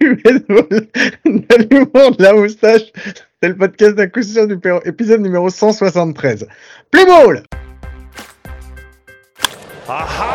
du baseball, de l'humour, de la moustache. C'est le podcast d'accusation du épisode numéro 173. Play ball! A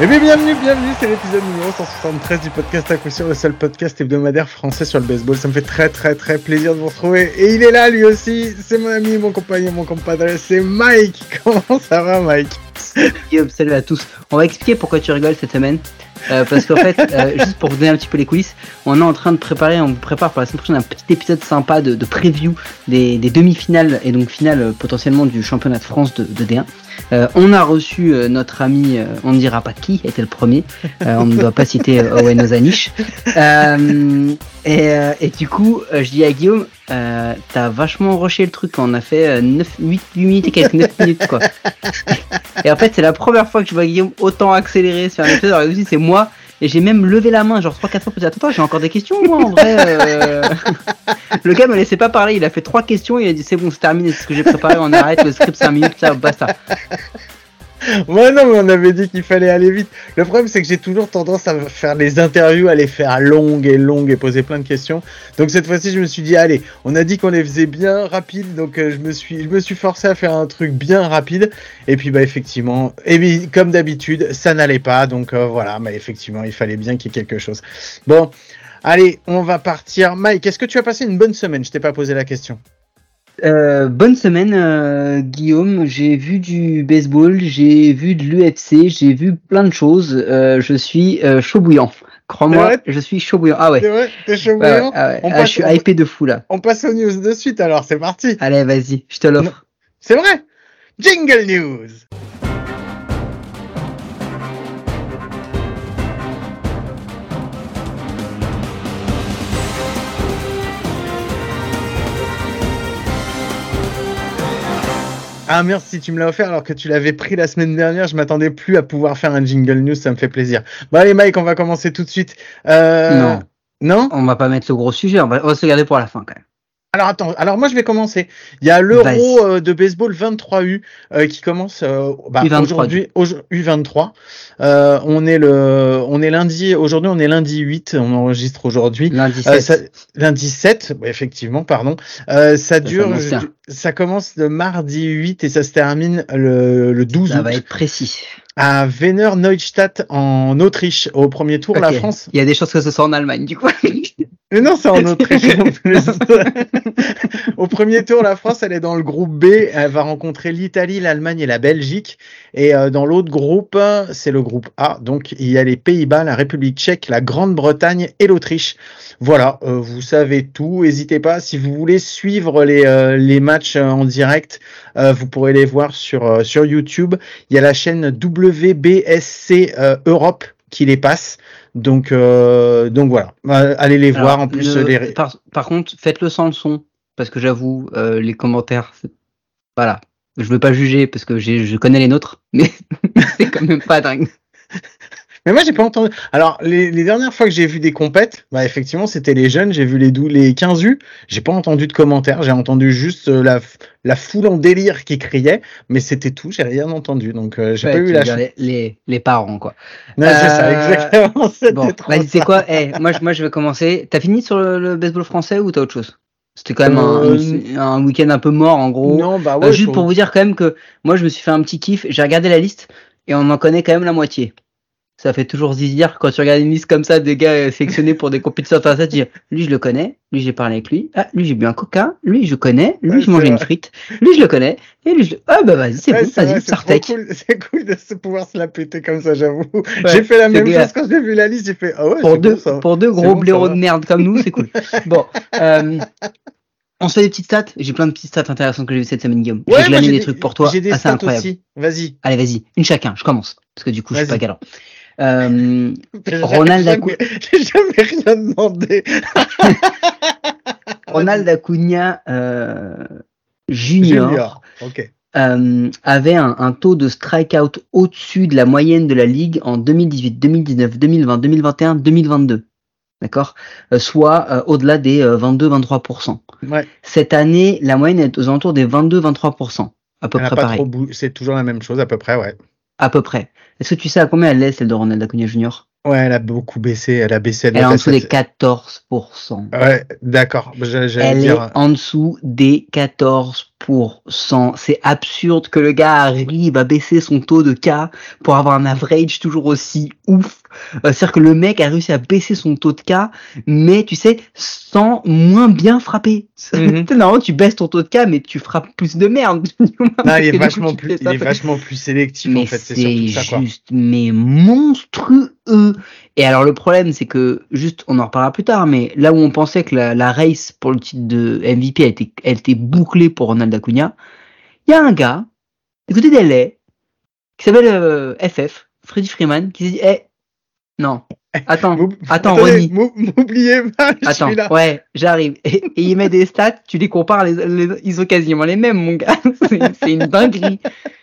Eh bien, bienvenue, bienvenue, c'est l'épisode numéro 173 du podcast à coup sûr, le seul podcast hebdomadaire français sur le baseball. Ça me fait très très très plaisir de vous retrouver. Et il est là lui aussi, c'est mon ami, mon compagnon, mon compadre, c'est Mike. Comment ça va Mike? Salut à tous. On va expliquer pourquoi tu rigoles cette semaine. Euh, parce qu'en fait, euh, juste pour vous donner un petit peu les coulisses, on est en train de préparer, on vous prépare pour la semaine prochaine un petit épisode sympa de, de preview des, des demi-finales et donc finale euh, potentiellement du championnat de France de, de D1. Euh, on a reçu euh, notre ami, euh, on ne dira pas qui était le premier, euh, on ne doit pas citer Owen Ozanish. Euh, et, euh, et du coup, euh, je dis à Guillaume, euh, t'as vachement rushé le truc, on a fait euh, 9, 8, 8 minutes et quelques 9 minutes quoi. Et en fait, c'est la première fois que je vois Guillaume autant accélérer sur un épisode. Alors, aussi, c'est moi. Et j'ai même levé la main, genre 3-4 fois pour dire Attends, j'ai encore des questions, moi, en vrai. Le gars me laissait pas parler. Il a fait trois questions. Il a dit C'est bon, c'est terminé. C'est ce que j'ai préparé. On arrête. Le script, 5 minutes. Ça, basta. Ouais, non, mais on avait dit qu'il fallait aller vite. Le problème, c'est que j'ai toujours tendance à faire des interviews, à les faire longues et longues et poser plein de questions. Donc cette fois-ci, je me suis dit, allez, on a dit qu'on les faisait bien rapides, donc euh, je me suis, je me suis forcé à faire un truc bien rapide. Et puis, bah, effectivement, et comme d'habitude, ça n'allait pas. Donc euh, voilà, mais effectivement, il fallait bien qu'il y ait quelque chose. Bon, allez, on va partir. Mike, est-ce que tu as passé une bonne semaine? Je t'ai pas posé la question. Euh, bonne semaine, euh, Guillaume. J'ai vu du baseball. J'ai vu de l'UFC. J'ai vu plein de choses. Euh, je suis chaud bouillant. Crois-moi, je suis chaud bouillant. Ah ouais. C'est vrai? T'es chaud ouais, bouillant? ah ouais. On Ah, passe- je suis hypé de fou là. On passe aux news de suite, alors c'est parti. Allez, vas-y, je te l'offre. C'est vrai? Jingle News Ah merci, tu me l'as offert alors que tu l'avais pris la semaine dernière. Je m'attendais plus à pouvoir faire un jingle news, ça me fait plaisir. Bon allez Mike, on va commencer tout de suite. Euh... Non. Non? On va pas mettre le gros sujet. On va, on va se garder pour la fin quand même. Alors attends, alors moi je vais commencer. Il y a l'Euro euh, de baseball 23U euh, qui commence euh, bah, U23, aujourd'hui aujourd- U23. Euh, on est le on est lundi aujourd'hui, on est lundi 8, on enregistre aujourd'hui. Lundi Euh, 7. ça- lundi 7, ouais, effectivement, pardon. Euh, ça dure ça commence le mardi 8 et ça se termine le, le 12 Ça août va être précis. à Wiener Neustadt en Autriche. Au premier tour, la. France Il y a des chances que ce soit en Allemagne, du coup. Mais non, c'est en Autriche. Au premier tour, la France, elle est dans le groupe B. Elle va rencontrer l'Italie, l'Allemagne et la Belgique. Et euh, dans l'autre groupe, c'est le groupe A. Donc, il y a les Pays-Bas, la République tchèque, la Grande-Bretagne et l'Autriche. Voilà, euh, vous savez tout. N'hésitez pas, si vous voulez suivre les, euh, les matchs en direct, vous pourrez les voir sur, sur YouTube. Il y a la chaîne WBSC Europe qui les passe. Donc, euh, donc voilà, Euh, allez les voir. En plus, le- les... par, par contre, faites-le sans le son. Parce que j'avoue, euh, les commentaires, voilà. Je veux pas juger parce que je connais les nôtres, mais c'est quand même pas dingue. Mais moi, j'ai pas entendu. Alors, les, les dernières fois que j'ai vu des compètes, bah, effectivement, c'était les jeunes. J'ai vu les, dou- les 15 U. J'ai pas entendu de commentaires. J'ai entendu juste euh, la, la foule en délire qui criait. Mais c'était tout. J'ai rien entendu. Donc, euh, j'ai Ouais, pas tu eu la les, les, les parents, quoi. Non, c'est ça, Euh, exactement. C'était Bon, vas-y, c'est ça. quoi? Eh, moi, je- moi, je vais commencer. T'as fini sur le, le baseball français ou t'as autre chose? C'était quand même Euh, un, un week-end un peu mort, en gros. Non, bah Euh, ouais. juste faut- pour vous dire quand même que moi, je me suis fait un petit kiff. J'ai regardé la liste et on en connaît quand même la moitié. Ça fait toujours zizir quand tu regardes une liste comme ça des gars euh, sélectionnés pour des compétitions internationales. Tu dis, lui, je le connais. Lui, j'ai parlé avec lui. Ah, lui, j'ai bu un coca. Lui, je connais. Lui, Ouais, je mangeais une frite. Lui, je le connais. Et lui, je. Ah, bah, vas-y, c'est Ouais, bon. Vas-y, Sartek. cool. C'est cool de se pouvoir se la péter comme ça, j'avoue. j'ai fait la même chose quand j'ai vu la liste. J'ai fait, ah ouais, pour deux, bon, ça. pour deux gros bon, blaireaux de merde comme nous, c'est cool. bon, euh, on se fait des petites stats. J'ai plein de petites stats intéressantes que j'ai vues cette semaine, Guillaume. Ouais, j'ai j'ai des trucs pour toi. J'ai des assez stats incroyables. aussi. Vas-y. Allez, vas-y, une chacun. Je commence parce que du coup, je suis pas galant. Euh, J'ai Ronald Acuna- J'ai jamais rien demandé. Ronald Acuna euh, Junior, Junior. Ok. euh, avait un, un taux de strikeout au-dessus de la moyenne de la ligue en 2018, 2019, 2020, 2021, 2022. d'accord, euh, soit au-delà des euh, 22-23%. Ouais. Cette année, la moyenne est aux alentours des 22-23%, à peu Elle près pareil, C'est toujours la même chose à peu près, ouais. À peu près. Est-ce que tu sais à combien elle est celle de Ronald Acuna Jr. Ouais, elle a beaucoup baissé. Elle a baissé. Elle est doit en dessous des cette- 14%. Ouais, d'accord. Elle dire. est en dessous des 14%. C'est absurde que le gars arrive à baisser son taux de cas pour avoir un average toujours aussi ouf. Euh, C'est-à-dire que le mec a réussi à baisser son taux de cas, mais tu sais, sans moins bien frapper. Tu sais, Normalement, tu baisses ton taux de cas, mais tu frappes plus de merde. Non, il est coup, vachement plus, il est vachement plus sélectif Mais en fait. C'est surtout ça quoi. juste, mais monstrueux. Et alors le problème, c'est que juste, on en reparlera plus tard, mais là où on pensait que la, la race pour le titre de MVP a été, elle était bouclée pour Ronald Acuna, il y a un gars, du côté d'LA, qui s'appelle euh, FF, Freddy Freeman, qui s'est dit, eh, non, attends, attends, Ronnie. m'ou- M'oubliez pas, je Attends, suis là. ouais, j'arrive. Et, et il met des stats, tu les compares, les, les- ils sont quasiment les mêmes, mon gars. C'est c'est une dinguerie.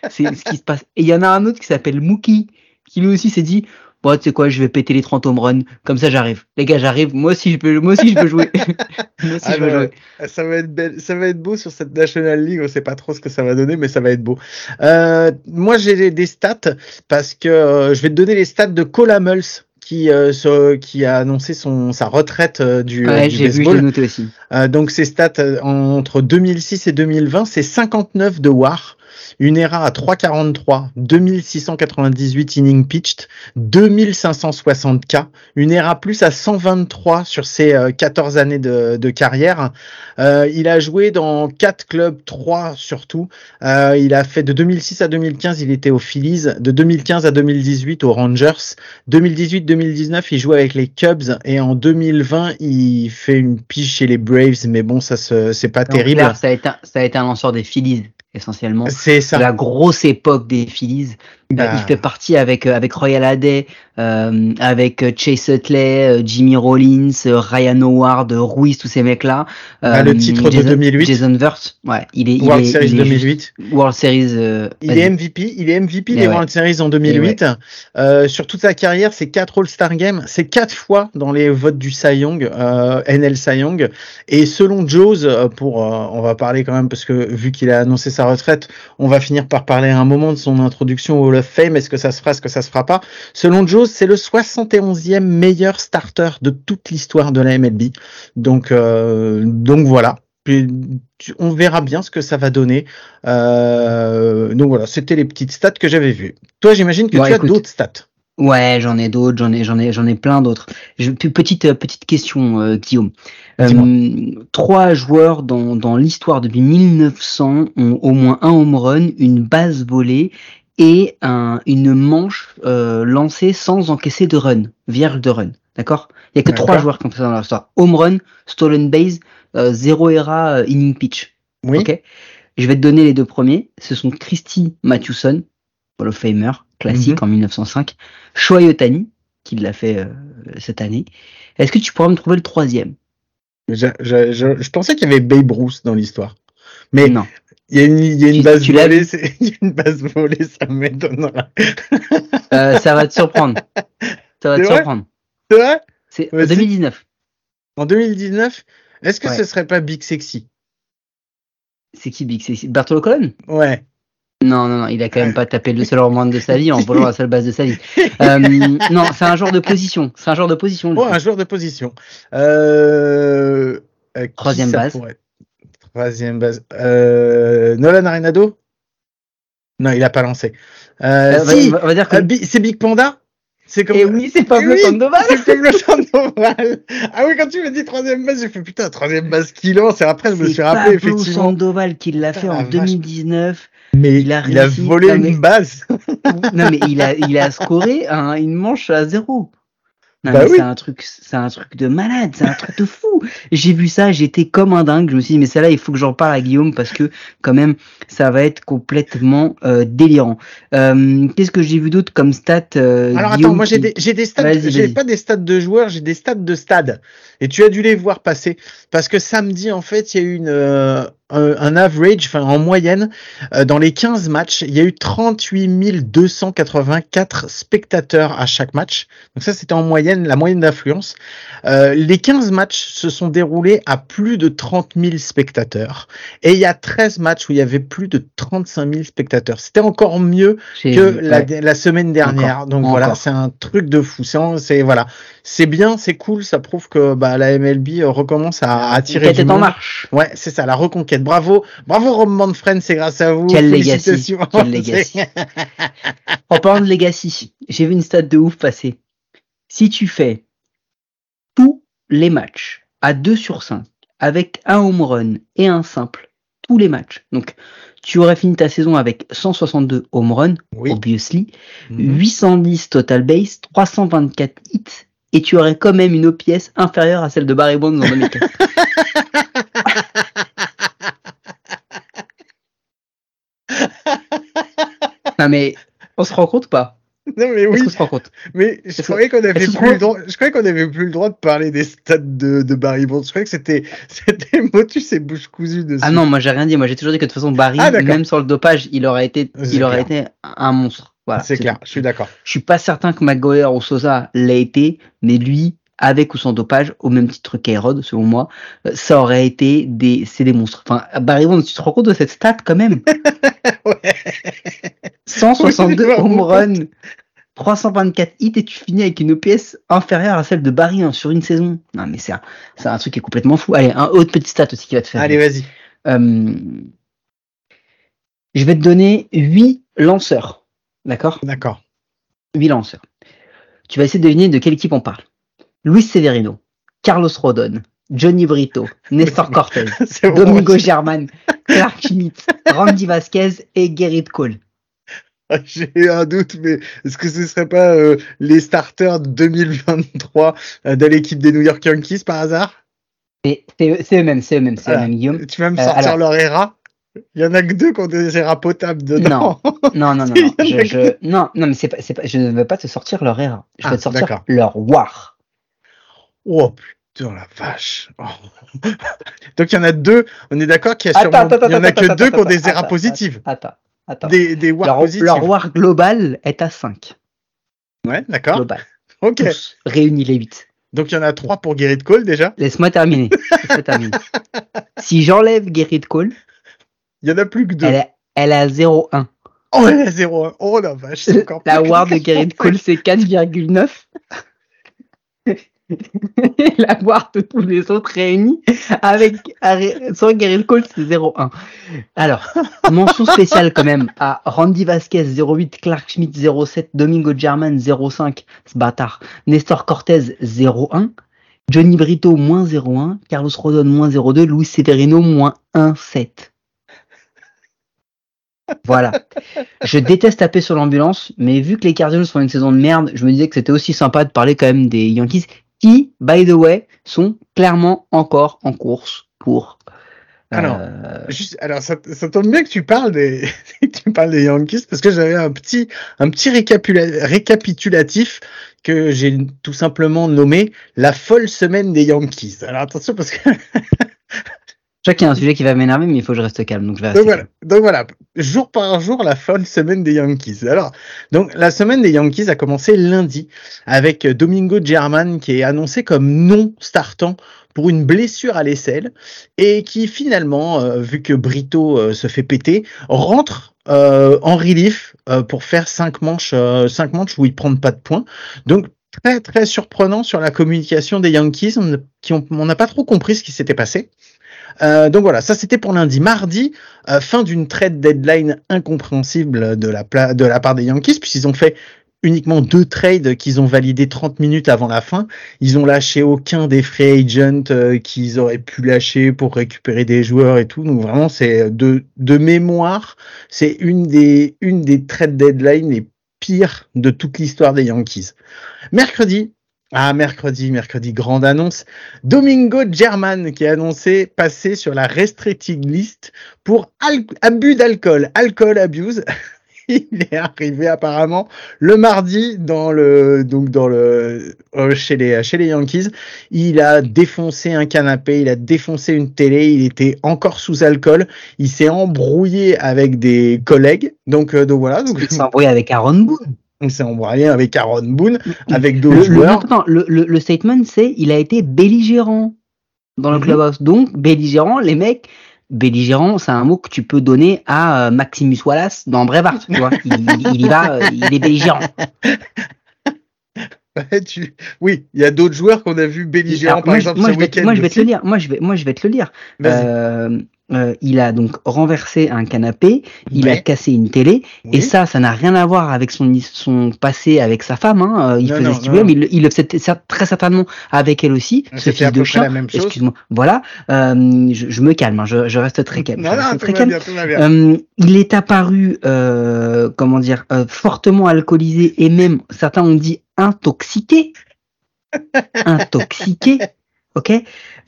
C'est ce qui se passe. Et il y en a un autre qui s'appelle Mookie, qui lui aussi s'est dit, bon, tu sais quoi, je vais péter les 30 home runs. Comme ça, j'arrive. Les gars, j'arrive. Moi aussi, je peux, moi aussi, je peux jouer. moi aussi, Ah, je peux non, jouer. Ça va être belle- ça va être beau sur cette National League. On sait pas trop ce que ça va donner, mais ça va être beau. Euh, moi, j'ai des- stats parce que euh, je vais te donner les stats de Hamels qui euh, qui a annoncé son sa retraite euh, du, euh, Ouais, du j'ai vu, baseball. j'ai noté aussi. Euh, donc ses stats euh, entre 2006 et 2020, c'est 59 de WAR, une ERA à 3,43, 2698 innings pitched, 2560 K, une ERA plus à 123 sur ses euh, 14 années de, de carrière. Euh, il a joué dans quatre clubs, trois surtout. Euh, il a fait de 2006 à 2015, il était aux Phillies, de 2015 à 2018 aux Rangers, 2018-2019, il joue avec les Cubs et en 2020, il fait une pige chez les Braves, mais bon, ça c'est pas Donc, terrible. ça a été, un- ça a été un lanceur des Phillies, essentiellement. C'est ça. la grosse époque des Phillies. Euh, Bah. il fait partie avec euh, avec Royal Haday, euh, avec euh, Chase Utley, Jimmy Rollins, Ryan Howard, Ruiz, tous ces mecs-là. Ah, le titre de Jason, 2008. Jason Wirtz, ouais, il est, il World est, Series il est 2008. juste- World Series. euh, Il est MVP, il est MVP Mais des ouais. World Series en 2008. Euh, sur toute sa carrière, c'est quatre All-Star Games, c'est quatre fois dans les votes du Cy Young, NL Cy Young. Et selon Joe's, pour, on va parler quand même parce que vu qu'il a annoncé sa retraite, on va finir par parler à un moment de son introduction au Hall of Fame. Est-ce que ça se fera, est-ce que ça se fera pas? Selon Joe's, c'est le 71e meilleur starter de toute l'histoire de la MLB. Donc, euh, donc voilà. Puis, on verra bien ce que ça va donner. Euh, donc voilà, c'était les petites stats que j'avais vues. Toi, j'imagine que tu écoute. as d'autres stats. Ouais, j'en ai d'autres, j'en ai, j'en ai, j'en ai plein d'autres. Petite, euh, petite question, euh, Guillaume. Euh, trois joueurs dans, dans l'histoire depuis 1900 ont au moins un home run, une base volée et un, une manche euh, lancée sans encaisser de run, vierge de run. D'accord? Il y a que trois joueurs comme ça dans l'histoire. Home run, stolen base, euh, zéro ERA, euh, inning pitch. Oui. Ok? Je vais te donner les deux premiers. Ce sont Christy Mathewson, Hall of Famer, classique Mhm. en 1905. Shohei Ohtani, qui l'a fait euh, cette année. Est-ce que tu pourrais me trouver le troisième? Je, je, je, je pensais qu'il y avait Babe Ruth dans l'histoire. Mais Non. il y a une, il y a une Tu- base tu volée, vu c'est- il y a une base volée, ça m'étonnera. Euh, ça va te surprendre. Ça va te surprendre. C'est vrai C'est en Vas-y. 2019. En 2019, est-ce que Ouais. ce serait pas Big Sexy? C'est qui Big C'est Bartolo Colon Ouais. Non, non, non, il a quand même pas tapé le seul run de sa vie en volant la seule base de sa vie. Euh, non, c'est un joueur de position. C'est un joueur de position. Oh, un joueur de position. Euh, euh, Troisième base. Troisième base. Euh, Nolan Arenado? Non, il a pas lancé. Si, on, va, dire que. c'est Big Panda? C'est comme. Et oui, c'est Pablo Eh oui, Sandoval. C'est Pablo Sandoval. Ah oui, quand tu m'as dit troisième base, j'ai fait putain, troisième base qui lance. Et après, je me suis rappelé Pablo effectivement. Sandoval qui l'a fait Putain, en la vache. 2019. Mais Il a il a réussi. volé Non, une base. non mais il a il a scoré un- une manche à zéro. Non Bah oui. c'est un truc c'est un truc de malade, c'est un truc de fou. J'ai vu ça, j'étais comme un dingue. Je me suis dit mais celle-là il faut que j'en parle à Guillaume parce que quand même ça va être complètement euh, délirant. Euh, Qu'est-ce que j'ai vu d'autre comme stat euh, Alors Guillaume, attends, moi j'ai des, j'ai des stats, j'ai pas des stats de joueurs, j'ai des stats de stade. Et tu as dû les voir passer parce que samedi en fait il y a eu une, euh, un average, enfin en moyenne, euh, dans les 15 matchs, il y a eu 38 284 spectateurs à chaque match. Donc ça, c'était en moyenne, la moyenne d'affluence. Euh, les 15 matchs se sont déroulés à plus de 30 000 spectateurs. Et il y a 13 matchs où il y avait plus de 35 000 spectateurs. C'était encore mieux que la, semaine dernière. Encore, Donc voilà, c'est un truc de fou. C'est c'est- voilà, c'est bien, c'est cool. Ça prouve que bah, la MLB euh, recommence à attirer du en monde. marche. Ouais, c'est ça, la reconquête. Bravo, bravo Rob Manfred, c'est grâce à vous. Quel legacy, quel legacy. En parlant de legacy, j'ai vu une stat de ouf passer. Si tu fais tous les matchs à 2 sur 5 avec un home run et un simple, tous les matchs, donc tu aurais fini ta saison avec 162 home runs, Oui. obviously, Mhm. 810 total base, 324 hits, et tu aurais quand même une OPS inférieure à celle de Barry Bonds en 2004. non mais, on se rend compte ou pas? Non mais oui, qu'on se rend compte? Mais je croyais qu'on avait plus le droit. Je croyais qu'on avait plus le droit de parler des stats de, de Barry Bonds. Je croyais que c'était c'était motus et bouche cousue dessus. Ah non, moi j'ai rien dit. Moi j'ai toujours dit que de toute façon Barry, Ah, même sans le dopage, il aurait été, il aurait clair. été un monstre. Voilà. c'est clair. Je suis d'accord. Je suis pas certain que McGuire ou Sosa l'ait été, mais lui, avec ou sans dopage, au même titre qu'Aerod, selon moi, euh, ça aurait été des, c'est des monstres. Enfin, Barry Bonds, tu te rends compte de cette stat quand même? Ouais. 162 Oui, home runs, 324 hits et tu finis avec une OPS inférieure à celle de Barry hein, sur une saison. Non mais c'est un, c'est un truc qui est complètement fou. Allez, un autre petit stat aussi qui va te faire. Allez, vas-y. Euh, je vais te donner 8 lanceurs. D'accord? D'accord. 8 lanceurs. Tu vas essayer de deviner de quelle équipe on parle. Luis Severino, Carlos Rodon, Johnny Brito, Nestor Cortez. Domingo German, Clark Schmidt, Randy Vasquez et Gerrit Cole. J'ai eu un doute, mais est-ce que ce serait pas euh, les starters de 2023 euh, de l'équipe des New York Yankees par hasard? C'est eux-mêmes, c'est eux-mêmes, c'est eux-mêmes, Guillaume. Tu vas me Euh, sortir alors- leur ERA? Il y en a que deux qui ont des ERA potables dedans. Non, non, non, non. a Je, que- non, non, mais c'est pas, pas, je ne vais pas te sortir leur erreur. Je Ah, te sortir leur war. Oh putain la vache. Oh. Donc il y en a deux. On est d'accord qu'il y a sûrement, attends, il y en a attends, que deux qui ont des ERA positives, Attends, attends. des des WAR leur, positives. leur war global est à 5. Ouais, d'accord. Global. Ok. Tous réunis les 8. Donc il y en a trois pour Gerrit Cole déjà. Laisse-moi terminer. Laisse-moi terminer. si j'enlève Gerrit Cole, Il y en a plus que deux. elle est, elle à 0,1. Oh elle a 0 Oh la vache. c'est encore La plus war de Gerrit Cole, c'est 4,9. Et la war de tous les autres réunis avec sans Gerrit Cole, c'est 0,1. Alors, mention spéciale quand même à Randy Vasquez 0,8, Clark Schmidt 0,7, Domingo German 0,5, ce bâtard, Nestor Cortez 0,1, Johnny Brito moins 0,1, Carlos Rodon moins 0,2, Luis Severino moins 1,7. Voilà. Je déteste taper sur l'ambulance, mais vu que les Cardinals font une saison de merde, je me disais que c'était aussi sympa de parler quand même des Yankees, qui, by the way, sont clairement encore en course pour. euh, Alors, Juste, alors ça, ça tombe bien que tu parles des tu parles des Yankees parce que j'avais un petit un petit récapula- récapitulatif que j'ai tout simplement nommé la folle semaine des Yankees. Alors attention parce que je sais qu'il y a un sujet qui va m'énerver, mais il faut que je reste calme, donc je vais donc voilà, donc voilà, jour par jour la folle semaine des Yankees. Alors donc la semaine des Yankees a commencé lundi avec Domingo German qui est annoncé comme non startant pour une blessure à l'aisselle et qui finalement, euh, vu que Brito euh, se fait péter, rentre euh, en relief euh, pour faire cinq manches, cinq manches où il prend pas de points. Donc très très surprenant sur la communication des Yankees, qui on n'a pas trop compris ce qui s'était passé. Euh, donc voilà, ça c'était pour lundi. Mardi, euh, fin d'une trade deadline incompréhensible de la, pla- de la part des Yankees, puisqu'ils ont fait uniquement deux trades qu'ils ont validés 30 minutes avant la fin. Ils ont lâché aucun des free agents euh, qu'ils auraient pu lâcher pour récupérer des joueurs et tout. Donc vraiment, c'est de, de mémoire, c'est une des, une des trade deadlines les pires de toute l'histoire des Yankees. Mercredi, ah, mercredi, mercredi, grande annonce. Domingo German qui a annoncé passer sur la restricted list pour abus d'alcool, alcool abuse. il est arrivé apparemment le mardi dans le donc dans le euh, chez les chez les Yankees. Il a défoncé un canapé, il a défoncé une télé, il était encore sous alcool. Il s'est embrouillé avec des collègues. Donc euh, donc voilà. Il s'est embrouillé avec Aaron Boone. On s'est embrouillé avec Aaron Boone, avec d'autres joueurs. non, le, le, le statement, c'est il a été belligérant dans le Mhm. clubhouse. Donc, belligérant, les mecs, belligérant, c'est un mot que tu peux donner à euh, Maximus Wallace dans Brevard. Tu vois, il, il- il y va, euh, il est belligérant. Ouais, tu- Oui, il y a d'autres joueurs qu'on a vu belligérants par moi, exemple moi, ce je vais, week-end. moi, je vais te aussi. le lire. Moi, je vais, moi, je vais te le lire. Euh, euh, il a donc renversé un canapé, il a cassé une télé, Oui. et ça, ça n'a rien à voir avec son, son passé avec sa femme. Hein. Euh, Il Non, faisait non, ce qu'il voulait, mais il, le- il le faisait très certainement avec elle aussi, ce fils de chien. Excuse-moi. Voilà. Euh, je, je me calme. hein, Je, je reste très calme. Non, reste très bien, bien. Euh, il est apparu, euh, comment dire, euh, fortement alcoolisé et même certains ont dit intoxiqué, intoxiqué, ok.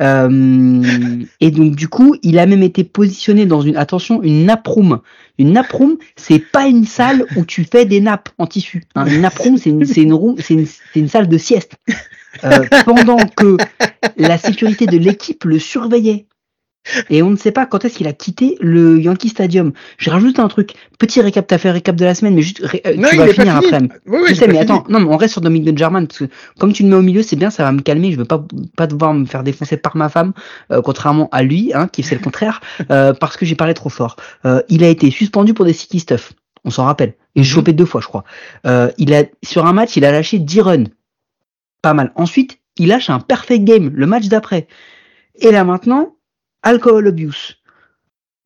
Euh, et donc du coup, il a même été positionné dans une attention une nappe room. Une nappe room, c'est pas une salle où tu fais des nappes en tissu. hein. Une nappe room, c'est une, c'est une une, une salle de sieste. Euh, pendant que la sécurité de l'équipe le surveillait. Et on ne sait pas quand est-ce qu'il a quitté le Yankee Stadium. Je rajoute un truc. Petit récap, t'as fait récap de la semaine, mais juste, euh, Non, tu il vas finir fini. après. Oui, oui, je sais, mais fini. attends, non, mais on reste sur Dominique de German, parce que comme tu le mets au milieu, c'est bien, ça va me calmer, je veux pas, pas devoir me faire défoncer par ma femme, euh, contrairement à lui, hein, qui fait le contraire, euh, parce que j'ai parlé trop fort. Euh, il a été suspendu pour des sticky stuff, on s'en rappelle, et Mhm. chopé deux fois, je crois. Euh, il a, sur un match, il a lâché 10 runs. Pas mal. Ensuite, il lâche un perfect game, le match d'après. Et là maintenant, alcohol abuse.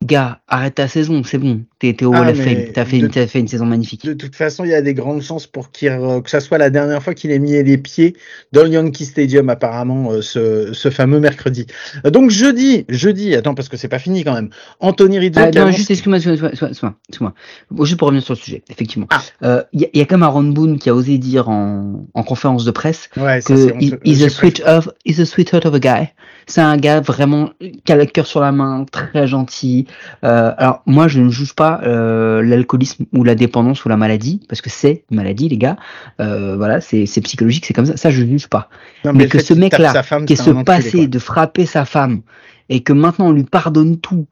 Gars, arrête ta saison, c'est bon. T'es au Ah, Hall of mais Fame. T'as fait, une- saison magnifique. De toute façon, il y a des grandes chances pour qu'il, euh, que ça soit la dernière fois qu'il ait mis les pieds dans le Yankee Stadium, apparemment, euh, ce, ce fameux mercredi. Euh, Donc jeudi, jeudi, attends, parce que c'est pas fini quand même. Anthony Rizzo. Ah, non, juste, excuse-moi, excuse-moi, excuse-moi, excuse-moi, excuse-moi. Bon, juste pour revenir sur le sujet, effectivement. Ah. Il y, a- y a comme Aaron Boone qui a osé dire en, en conférence de presse Ouais, ça, que he's a sweet of, he's a sweetheart of a guy. C'est un gars vraiment qui a le cœur sur la main, très gentil. Euh, alors moi, je ne juge pas euh, l'alcoolisme ou la dépendance ou la maladie parce que c'est une maladie, les gars. Euh, voilà, c'est psychologique, c'est comme ça. Ça, je ne juge pas. Non, mais que ce mec-là, qui est enculé, passé de frapper sa femme et que maintenant on lui pardonne tout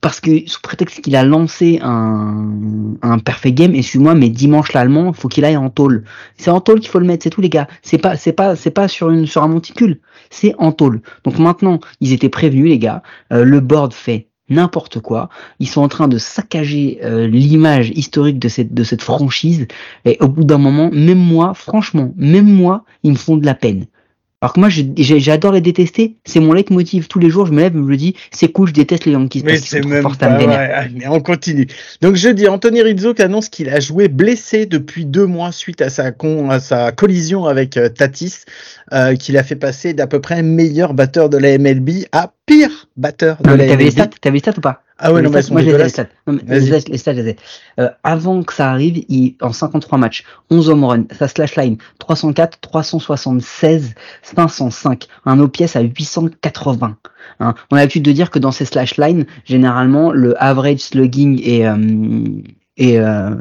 parce que sous prétexte qu'il a lancé un, un perfect game, excuse-moi, mais dimanche l'allemand, faut qu'il aille en tôle. C'est en tôle qu'il faut le mettre, c'est tout les gars. C'est pas, c'est pas, c'est pas sur une, sur un monticule. C'est en tôle. Donc maintenant, ils étaient prévenus les gars. Euh, le board fait n'importe quoi. Ils sont en train de saccager euh, l'image historique de cette, de cette franchise. Et au bout d'un moment, même moi, franchement, même moi, ils me font de la peine. Alors que moi, j'adore les détester. C'est mon leitmotiv. Tous les jours, je me lève et je me dis, c'est cool, je déteste les Yankees. Mais c'est même pas me. Allez, on continue. Donc jeudi, Anthony Rizzo qui annonce qu'il a joué blessé depuis deux mois suite à sa, con, à sa collision avec euh, Tatis, euh, qu'il a fait passer d'à peu près meilleur batteur de la MLB à pire batteur de Non, la t'avais les stats, t'avais les stats ou pas? Ah ouais, Les non, stats, moi, je les stats. Non, mais Vas-y. les stats, les stats. Euh, avant que ça arrive, il, en 53 matchs, 11 home runs, sa slash line, 304, 376, 505, un OPS à 880. Hein. On a l'habitude de dire que dans ces slash lines, généralement, le average slugging est, euh, est euh,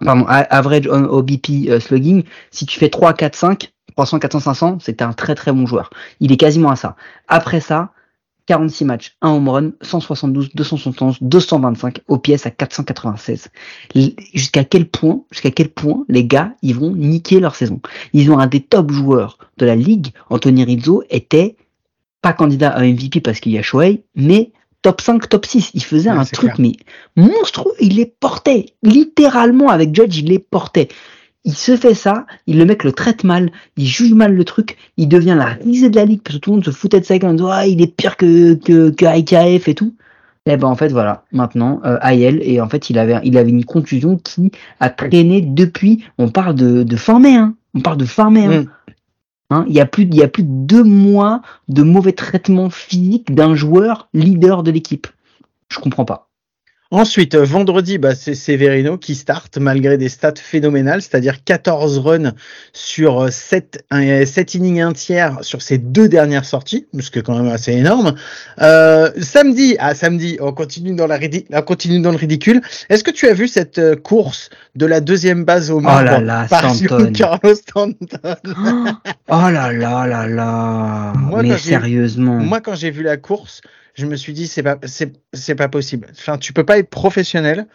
pardon, average on OBP euh, slugging, si tu fais 3, 4, 5, 300, 400, 500, c'est un très très bon joueur. Il est quasiment à ça. Après ça, 46 matchs, 1 home run, 172, 271, 225, OPS à 496. L- Jusqu'à quel point, jusqu'à quel point les gars, ils vont niquer leur saison? Ils ont un des top joueurs de la ligue, Anthony Rizzo, était pas candidat à MVP parce qu'il y a Shohei, mais top 5, top 6. Il faisait Ouais, un truc, clair. mais monstrueux. Il les portait. Littéralement, avec Judge, il les portait. Il se fait ça, il le mec le traite mal, il juge mal le truc, il devient la risée de la ligue parce que tout le monde se foutait de sa gueule en disant ah il est pire que que, que IKF et tout. Et ben en fait voilà, maintenant euh, AL et en fait il avait il avait une contusion qui a traîné depuis. On parle de de mai, hein. On parle de mai. Hein. Mm. Hein, il y a plus il y a plus de deux mois de mauvais traitement physique d'un joueur leader de l'équipe. Je comprends pas. Ensuite, euh, vendredi, bah, c'est Severino qui start malgré des stats phénoménales, c'est-à-dire 14 runs sur 7, 7 innings un tiers sur ses deux dernières sorties, ce qui est quand même assez énorme. Euh, samedi, ah samedi, on continue dans la on continue dans le ridicule. Est-ce que tu as vu cette euh, course de la deuxième base au marbre oh là là, par Carlos Stanton Oh là là là là Mais sérieusement. Moi, quand j'ai vu la course, je me suis dit c'est pas c'est pas possible. Enfin, tu peux pas être professionnel,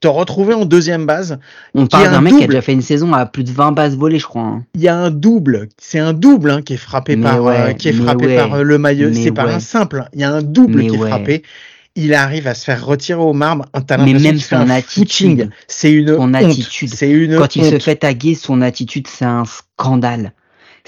te retrouver en deuxième base. On parle d'un mec qui a déjà fait une saison à plus de 20 bases volées, je crois. Hein. Il y a un double, c'est un double hein, qui est frappé par euh, qui est frappé par euh, le maillot. C'est pas un simple, il y a un double qui est frappé. Il arrive à se faire retirer au marbre. Mais même son attitude, c'est une attitude. C'est une quand il se fait taguer, son attitude, c'est un scandale.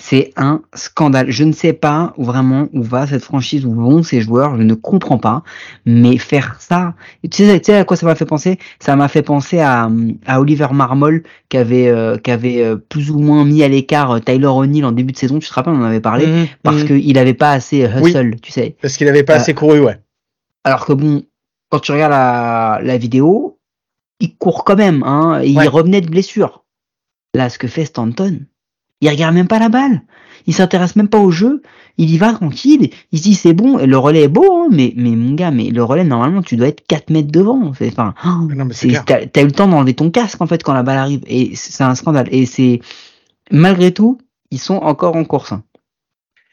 C'est un scandale. Je ne sais pas vraiment où va cette franchise, où vont ces joueurs, je ne comprends pas. Mais faire ça, tu sais, tu sais à quoi ça m'a fait penser? Ça m'a fait penser à, à Oliver Marmol qui avait, euh, qui avait euh, plus ou moins mis à l'écart euh, Tyler O'Neill en début de saison. Tu te rappelles, on en avait parlé mhm, parce mhm. qu'il n'avait pas assez hustle, tu sais. Parce qu'il n'avait pas assez couru, ouais. Alors que bon, quand tu regardes la, la vidéo, il court quand même, hein. il revenait de blessure. Là, ce que fait Stanton, il regarde même pas la balle. Il s'intéresse même pas au jeu. Il y va tranquille. Il se dit c'est bon. Et le relais est beau, hein, mais, mais mon gars, mais le relais, normalement, tu dois être 4 mètres devant. Enfin, t'as eu le temps d'enlever ton casque, en fait, quand la balle arrive. Et c'est un scandale. Et c'est, malgré tout, ils sont encore en course. Hein.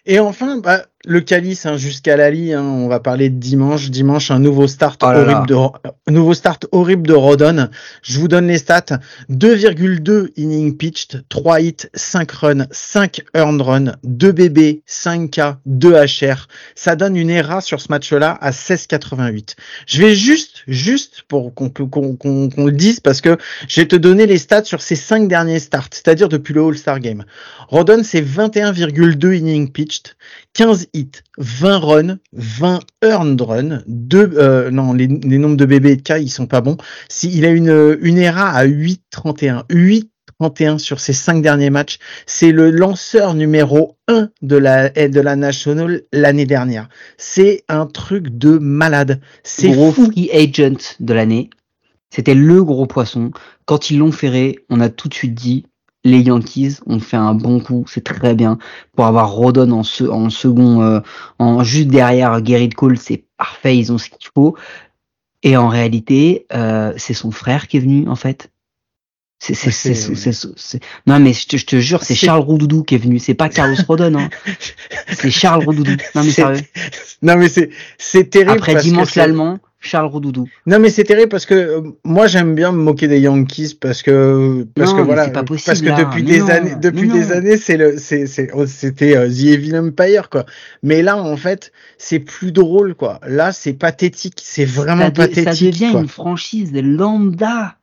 Et enfin, bah, le calice hein, jusqu'à Lali, hein, on va parler de dimanche. Dimanche, un nouveau start oh horrible de nouveau start horrible de Rodon. Je vous donne les stats 2,2 inning pitched, 3 hits, 5 runs, 5 earned runs, 2 BB, 5 K, 2 HR. Ça donne une ERA sur ce match-là à 16,88. Je vais juste, juste pour qu'on qu'on le dise parce que je vais te donner les stats sur ces 5 derniers starts, c'est-à-dire depuis le All-Star Game. Rodon, c'est 21,2 inning pitched, 15 hits, 20 runs, 20 earned runs, deux, euh, non, les, les, nombres de bébés et de K, ils sont pas bons. Si, il a une, une ERA à 8,31. 8,31 sur ses cinq derniers matchs. C'est le lanceur numéro 1 de la, de la National l'année dernière. C'est un truc de malade. C'est gros free agent de l'année. C'était le gros poisson. Quand ils l'ont ferré, on a tout de suite dit, les Yankees ont fait un bon coup, c'est très bien. Pour avoir Rodon en, en second, euh, en juste derrière Gerrit Cole, c'est parfait, ils ont ce qu'il faut. Et en réalité, euh, c'est son frère qui est venu en fait. C'est, c'est, c'est, non mais je te, je te jure, c'est Charles Roudoudou qui est venu, c'est pas Carlos Rodon, hein. c'est Charles Roudoudou. Non mais sérieux. Non mais c'est, c'est terrible. Après dimanche l'allemand, Charles Roudoudou. Non mais c'est terrible parce que euh, moi j'aime bien me moquer des Yankees parce que parce que voilà pas parce que depuis des années depuis des années c'est le c'est oh, c'était euh, The Evil Empire quoi. Mais là en fait c'est plus drôle quoi. Là c'est pathétique, c'est vraiment pathétique. Ça devient une franchise lambda.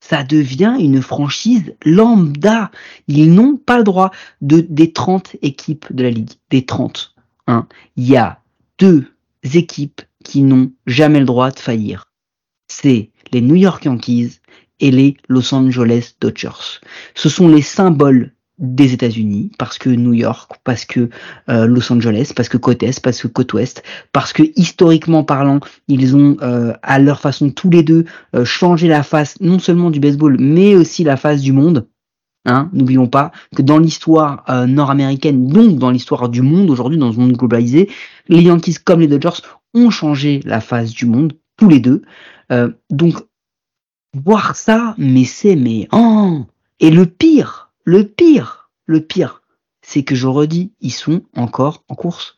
Ça devient une franchise lambda. Ils n'ont pas le droit de des 30 équipes de la ligue, des 30. Hein. Il y a deux équipes qui n'ont jamais le droit de faillir. C'est les New York Yankees et les Los Angeles Dodgers. Ce sont les symboles des États-Unis, parce que New York, parce que euh, Los Angeles, parce que côte Est, parce que côte Ouest, parce que historiquement parlant, ils ont euh, à leur façon tous les deux euh, changé la face non seulement du baseball, mais aussi la face du monde. Hein, N'oublions pas que dans l'histoire nord-américaine, donc dans l'histoire du monde aujourd'hui, dans un monde globalisé, les Yankees comme les Dodgers ont changé la face du monde, tous les deux. Euh, donc, voir ça, mais c'est mais oh Et le pire, le pire, le pire, c'est que je redis, ils sont encore en course.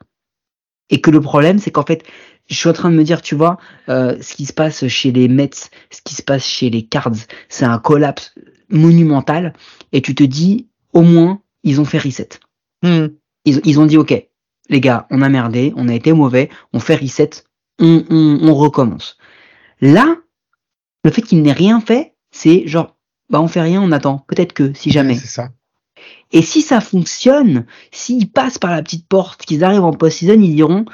Et que le problème, c'est qu'en fait, je suis en train de me dire, tu vois, euh, ce qui se passe chez les Mets, ce qui se passe chez les Cards, c'est un collapse monumental. Et tu te dis, au moins, ils ont fait reset. Hmm. Ils, ils ont dit, ok, les gars, on a merdé, on a été mauvais, on fait reset, on, on, recommence. Là, le fait qu'il n'ait rien fait, c'est genre, bah on fait rien, on attend. Peut-être que, si jamais. c'est ça. Et si ça fonctionne, s'ils passent par la petite porte, qu'ils arrivent en post-season, ils diront,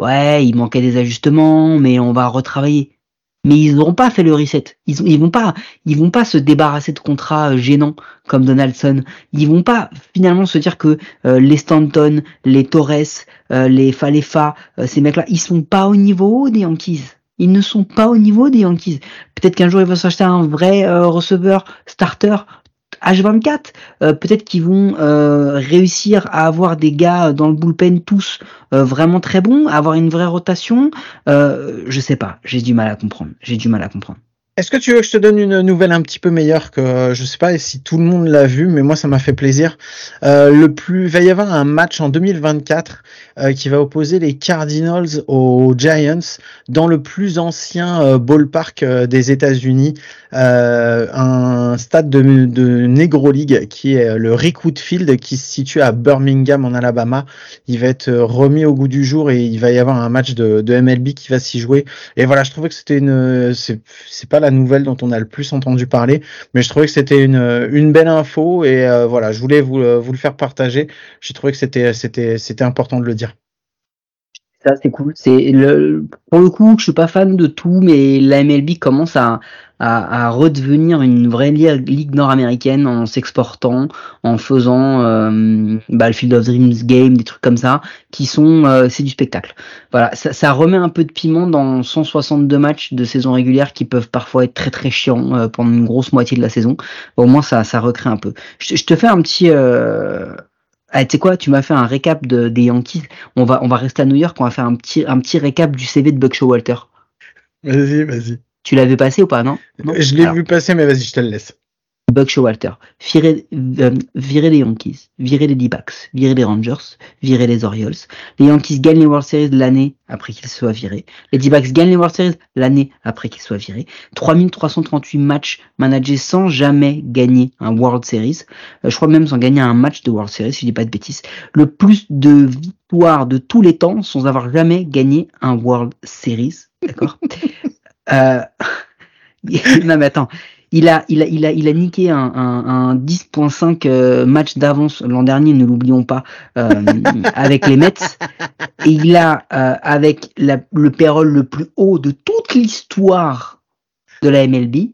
ouais, il manquait des ajustements, mais on va retravailler mais ils n'auront pas fait le reset. Ils, ils vont pas, ils vont pas se débarrasser de contrats euh, gênants comme Donaldson. Ils vont pas finalement se dire que euh, les Stanton, les Torres, euh, les Falefa, ces mecs-là, ils sont pas au niveau des Yankees. ils ne sont pas au niveau des Yankees. Peut-être qu'un jour ils vont s'acheter un vrai receveur starter H24. Euh, Peut-être qu'ils vont euh, réussir à avoir des gars dans le bullpen tous euh, vraiment très bons, avoir une vraie rotation. Euh, je sais pas, j'ai du mal à comprendre. J'ai du mal à comprendre. Est-ce que tu veux que je te donne une nouvelle un petit peu meilleure que je sais pas si tout le monde l'a vu, mais moi ça m'a fait plaisir. Euh, le plus, va y avoir un match en 2024 euh, qui va opposer les Cardinals aux Giants dans le plus ancien euh, ballpark des États-Unis, un stade de, de Negro League qui est le Rickwood Field qui se situe à Birmingham en Alabama. Il va être remis au goût du jour et il va y avoir un match de, de MLB qui va s'y jouer. Et voilà, je trouvais que c'était une, c'est c'est la nouvelle dont on a le plus entendu parler, mais je trouvais que c'était une, belle info et euh, voilà, je voulais vous, le- vous le faire partager. J'ai trouvé que c'était important de le dire. Ça, c'est cool. C'est le, pour le coup, je suis pas fan de tout, mais la MLB commence à, à, à redevenir une vraie li- ligue nord-américaine en s'exportant, en faisant euh, bah, le Field of Dreams game, des trucs comme ça, qui sont, euh, c'est du spectacle. Voilà, ça, ça remet un peu de piment dans 162 matchs de saison régulière qui peuvent parfois être très très chiants euh, pendant une grosse moitié de la saison. Au moins, ça, ça recrée un peu. Je, je te fais un petit. Ah, tu sais quoi, tu m'as fait un récap de, des Yankees. On va, on va rester à New York, on va faire un petit, un petit récap du CV de Buck Showalter. Vas-y, vas-y. Tu l'avais passé ou pas, non, non? Je l'ai vu passer, mais vas-y, je te le laisse. Buck Showalter. Virer, euh, virer les Yankees, virer les D-backs, virer les Rangers, virer les Orioles. Les Yankees gagnent les World Series l'année après qu'ils soient virés. Les D-backs gagnent les World Series l'année après qu'ils soient virés. 3338 matchs managés sans jamais gagner un World Series. Euh, je crois même sans gagner un match de World Series, si je dis pas de bêtises. Le plus de victoires de tous les temps sans avoir jamais gagné un World Series. D'accord? Euh... Non mais attends, il a, il a, il a, il a niqué un, un, un 10.5 euh, match d'avance l'an dernier, ne l'oublions pas, euh, avec les Mets. Et il a, euh, avec la, le payroll le plus haut de toute l'histoire de la MLB,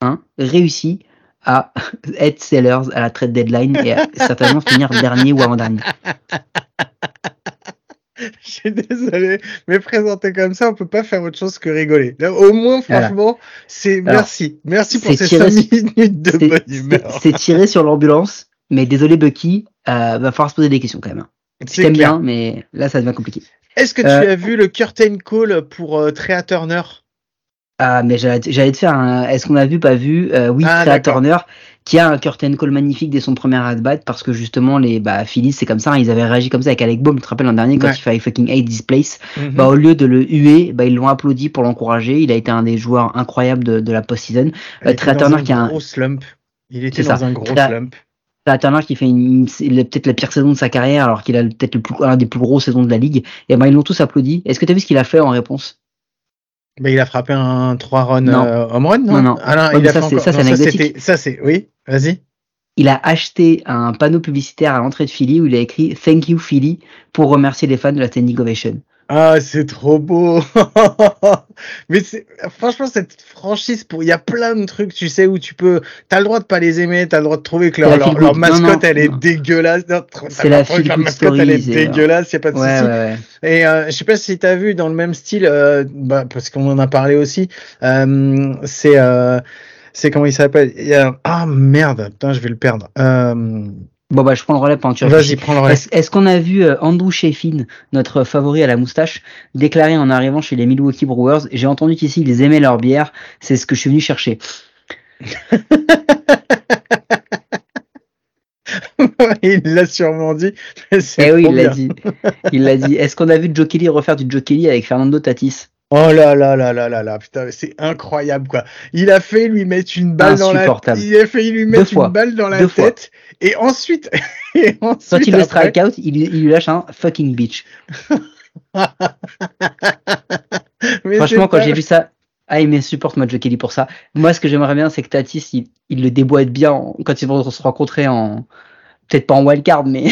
hein, réussi à être sellers à la trade deadline et à certainement finir dernier ou avant-dernier. Je suis désolé, mais présenté comme ça, on peut pas faire autre chose que rigoler. Là, au moins, Voilà. franchement, c'est merci, merci pour ces tiré- 5 minutes de bonne humeur. C'est tiré sur l'ambulance, mais désolé Bucky, euh, va falloir se poser des questions quand même. T'aimes clair. bien, mais là ça devient compliqué. Est-ce que tu Euh, as vu le curtain call pour euh, Trea Turner? Ah, mais j'allais te faire un. Est-ce qu'on a vu, pas vu? Euh, Oui, Ah. Turner, qui a un curtain call magnifique dès son premier at-bat, parce que justement, les bah, Phillies, c'est comme ça, hein, ils avaient réagi comme ça avec Alec Bohm, tu te rappelles l'an dernier, quand Ouais. il fait I fucking hate this place. Mhm. Bah, au lieu de le huer, bah, ils l'ont applaudi pour l'encourager. Il a été un des joueurs incroyables de, de la post-season. Euh, Turner un qui a un- gros slump. Il était dans ça. un gros slump. Turner qui fait une, peut-être la pire saison de sa carrière, alors qu'il a peut-être le plus, un des plus gros saisons de la ligue. Et ben, ils l'ont tous applaudi. Est-ce que tu as vu ce qu'il a fait en réponse? Bah, il a frappé un 3 run Non. euh, home run, non? Non, non. Ah non, Ouais, il a ça, c'est- encore- anecdotique. Ça, c'est, oui, vas-y. il a acheté un panneau publicitaire à l'entrée de Philly où il a écrit Thank you Philly pour remercier les fans de la standing ovation. Ah, c'est trop beau. Mais c'est, franchement, cette franchise, pour, il y a plein de trucs, tu sais, où tu peux, t'as le droit de pas les aimer, t'as le droit de trouver que leur, leur, mascotte, Non, non, elle est non. dégueulasse. C'est la que leur mascotte, elle est dégueulasse, y a pas de Ouais, souci. ouais, ouais. Et euh, je sais pas si t'as vu dans le même style, euh, bah, parce qu'on en a parlé aussi. Euh, c'est euh, c'est comment il s'appelle? Ah merde, putain, je vais le perdre. Euh, Bon bah je prends le relais pendant que tu Vas-y, prends le relais. Est-ce est-ce qu'on a vu euh, Andrew Sheffin, notre favori à la moustache, déclarer en arrivant chez les Milwaukee Brewers J'ai entendu qu'ici ils aimaient leur bière, c'est ce que je suis venu chercher. il l'a sûrement dit. Eh oui, il l'a dit. Il l'a dit. Est-ce qu'on a vu Joe Kelly refaire du Joe Kelly avec Fernando Tatis? Oh là là là là là là, putain, mais c'est incroyable quoi. Il a fait lui mettre une balle dans la Insupportable. il a fait lui mettre une balle dans la Deux fois. tête et ensuite et ensuite Quand il le strike out, il, lui- il lui lâche un fucking bitch. mais Franchement, quand j'ai vu ça, ah, me supporte, moi, Joe Kelly, pour ça. Moi, ce que j'aimerais bien, c'est que Tatis, il, il le déboîte bien en- quand ils vont se rencontrer en, peut-être pas en wildcard, mais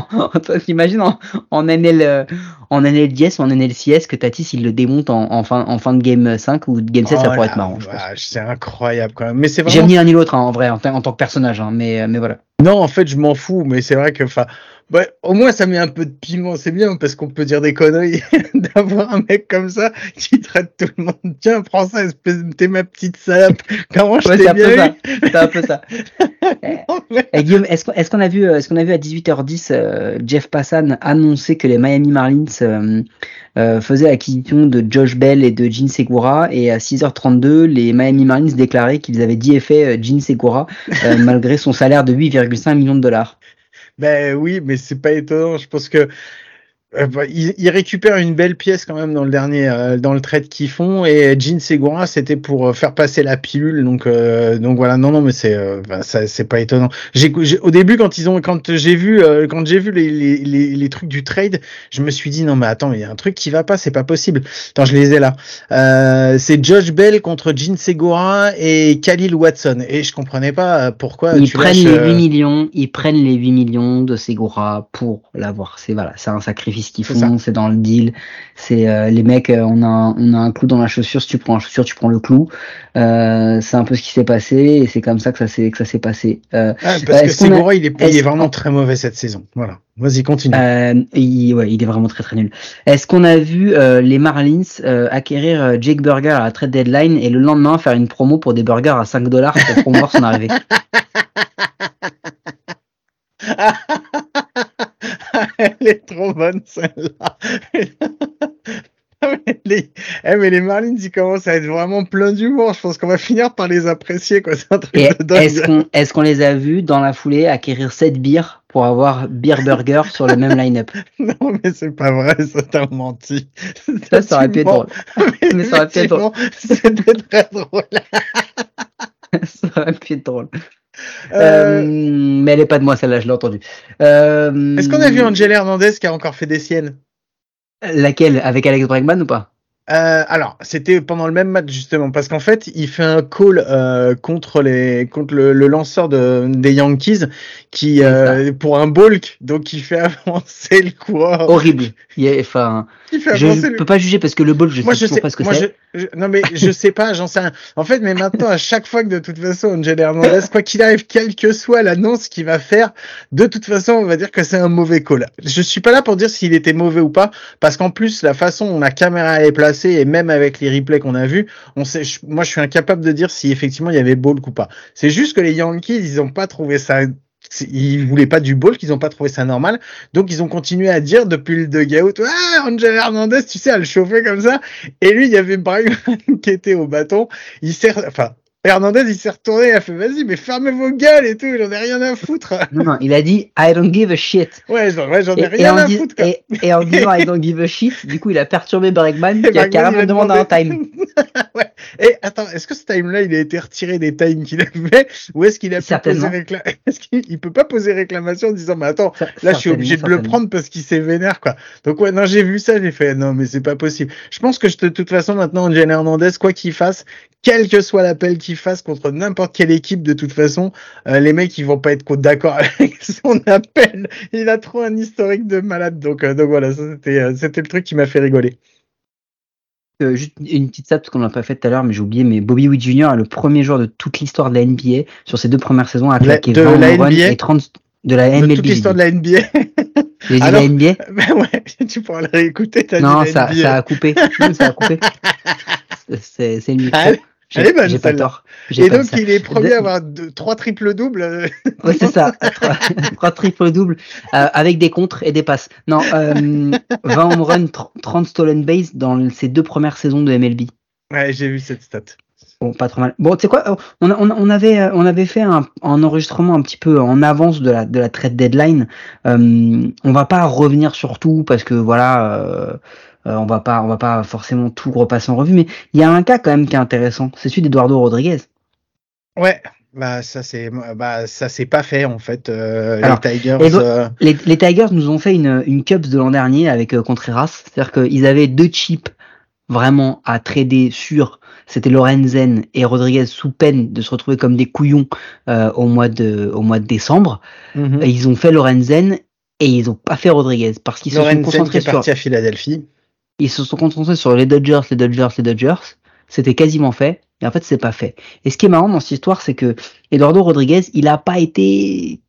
t'imagines en, en NL, euh, en NLDS ou en NLCS que Tatis il le démonte en, en, fin, en fin de game 5 ou de game 7, ça Oh pourrait être marrant. C'est incroyable quand même. Mais c'est J'aime ni l'un ni l'autre hein, en vrai, en, tant- en tant que personnage, hein, mais, mais voilà. Non, en fait, je m'en fous, mais c'est vrai que, enfin, bah, au moins ça met un peu de piment, c'est bien parce qu'on peut dire des conneries d'avoir un mec comme ça qui traite tout le monde. Tiens, prends ça, espèce t'es ma petite salope. Comment je Ouais, t'ai bien eu C'est un peu ça. Eh, Guillaume, est-ce qu'on a vu, euh, est-ce qu'on a vu à 18h10 euh, Jeff Passan annoncer que les Miami Marlins euh, euh, faisaient acquisition de Josh Bell et de Gene Segura et à 6h32 les Miami Marlins déclaraient qu'ils avaient dit effet Gene Segura malgré son salaire de 8,5 millions de dollars. Ben oui, mais c'est pas étonnant. Je pense que euh, bah, ils, ils récupèrent une belle pièce quand même dans le dernier, euh, dans le trade qu'ils font. Et Jean Segura, c'était pour euh, faire passer la pilule. Donc, euh, donc voilà. Non, non, mais c'est, euh, ça, c'est pas étonnant. J'ai, j'ai- au début, quand ils ont, quand j'ai vu, euh, quand j'ai vu les, les, les, les trucs du trade, je me suis dit non, mais attends, il y a un truc qui va pas, c'est pas possible. Attends, je les ai là. Euh, c'est Josh Bell contre Jean Segura et Khalil Watson. Et je comprenais pas pourquoi. Ils tu prennent lâches, les euh, 8 millions, ils prennent les 8 millions de Segura pour l'avoir. C'est voilà, c'est un sacrifice qu'ils C'est font, c'est dans le deal. C'est euh, les mecs, euh, on a un, on a un clou dans la chaussure. Si tu prends la chaussure, tu prends le clou. Euh, c'est un peu ce qui s'est passé et c'est comme ça que ça s'est que ça s'est passé. Euh, Ah, Euh, parce que a- Segura, il est, il est est-ce- vraiment très mauvais cette saison. Voilà. Vas-y, continue. il, ouais, il est vraiment très très nul. Est-ce qu'on a vu les Marlins acquérir Jake Burger à la trade deadline et le lendemain faire une promo pour des burgers à 5 dollars pour promouvoir son arrivée? Elle est trop bonne celle-là. Mais les... eh, mais les Marlins, ils commencent à être vraiment pleins d'humour. Je pense qu'on va finir par les apprécier. quoi. C'est un truc Et de dingue. est-ce qu'on est qu'on les a vus dans la foulée acquérir 7 bières pour avoir Beer Burger sur le même line-up? Non, mais c'est pas vrai, ça t'a menti. Ça, ça aurait pu être drôle. Mais ça aurait pu être drôle. C'était très drôle. ça aurait pu être drôle. Euh, mais elle est pas de moi celle-là, je l'ai entendue. Euh, Est-ce qu'on a vu Angel Hernandez qui a encore fait des siennes? Laquelle? Avec Alex Bregman ou pas? Euh, alors, c'était pendant le même match justement, parce qu'en fait, il fait un call euh, contre les contre le, le lanceur de, des Yankees qui euh, pour un bulk, donc il fait avancer le coureur. Horrible. Il Enfin, je le peux pas juger parce que le ball, je moi sais pas ce que c'est. je- non mais je sais pas, j'en sais rien. En fait, mais maintenant à chaque fois que de toute façon Angel Hernandez, quoi qu'il arrive, quelle que soit l'annonce qu'il va faire, de toute façon on va dire que c'est un mauvais call. Je suis pas là pour dire s'il était mauvais ou pas, parce qu'en plus la façon dont la caméra est placée et même avec les replays qu'on a vus, on sait, moi je suis incapable de dire si effectivement il y avait ball ou pas. C'est juste que les Yankees ils ont pas trouvé ça ils voulaient pas du ball, qu'ils ont pas trouvé ça normal. Donc ils ont continué à dire depuis le dugout, ah, Angel Hernandez, tu sais, à le chauffer comme ça. Et lui, il y avait Bregman qui était au bâton. Il s'est, enfin, Hernandez, il s'est retourné, il a fait, vas-y, mais fermez vos gueules et tout, j'en ai rien à foutre. Non, non, il a dit I don't give a shit. Ouais, j'en ouais, ai rien en à foutre, quoi. et- et en disant I don't give a shit, du coup, il a perturbé Bregman qui a carrément demandé un time. ouais. Et attends, est-ce que ce time-là, il a été retiré des times qu'il avait, ou est-ce qu'il a pu poser réclamation Est-ce qu'il il peut pas poser réclamation en disant, mais attends, Ça- Là, je suis obligé de le prendre parce qu'il s'est vénère, quoi. Donc, ouais, non, j'ai vu ça, j'ai fait, non, mais c'est pas possible. Je pense que de toute façon, maintenant, Angel Hernandez, quoi qu'il fasse, quel que soit l'appel qu'il fasse contre n'importe quelle équipe, de toute façon, euh, les mecs, ils vont pas être d'accord avec son appel. Il a trop un historique de malade. Donc, euh, donc voilà, c'était, euh, c'était le truc qui m'a fait rigoler. Euh, juste une petite stat parce qu'on l'a pas fait tout à l'heure, mais j'ai oublié. Mais Bobby Witt Jr. est le premier joueur de toute l'histoire de la NBA sur ses deux premières saisons à De la- claquer de 20 la NBA? et 30 de la De MLB. toute l'histoire de la NBA. J'ai dit Alors- la NBA ben ouais, tu pourras le réécouter, t'as Non, dit la ça, NBA. ça a coupé. Non, ça a coupé. C'est c'est le micro. J'ai- pas tort. Et donc, il est premier De- à avoir deux- trois triples doubles. euh, Ouais, c'est ça. Trois, trois triples doubles euh, avec des contres et des passes. Non, euh, 20 home runs, tr- 30 stolen base dans ses deux premières saisons de MLB. Ouais, j'ai vu cette stat. Bon, pas trop mal. Bon, tu sais quoi, on, avait, euh, on avait fait un, un enregistrement un petit peu en avance de la, de la trade deadline. Euh, on va pas revenir sur tout parce que voilà, euh, on va pas, on va pas forcément tout repasser en revue. Mais il y a un cas quand même qui est intéressant. C'est celui d'Eduardo Rodriguez. Ouais, bah ça c'est bah ça c'est pas fait en fait euh, Alors, les Tigers. euh, Les, les Tigers nous ont fait une, une Cubs de l'an dernier avec Contreras. C'est-à-dire qu'ils avaient deux chips vraiment à trader sur, c'était Lorenzen et Rodriguez sous peine de se retrouver comme des couillons euh, au mois de au mois de décembre. Mhm. Ils ont fait Lorenzen et ils ont pas fait Rodriguez parce qu'ils se sont qui concentrés est sur parti à Philadelphie. Ils se sont concentrés sur les Dodgers, les Dodgers, les Dodgers. C'était quasiment fait. Et en fait, c'est pas fait. Et ce qui est marrant dans cette histoire, c'est que Eduardo Rodriguez, il a pas été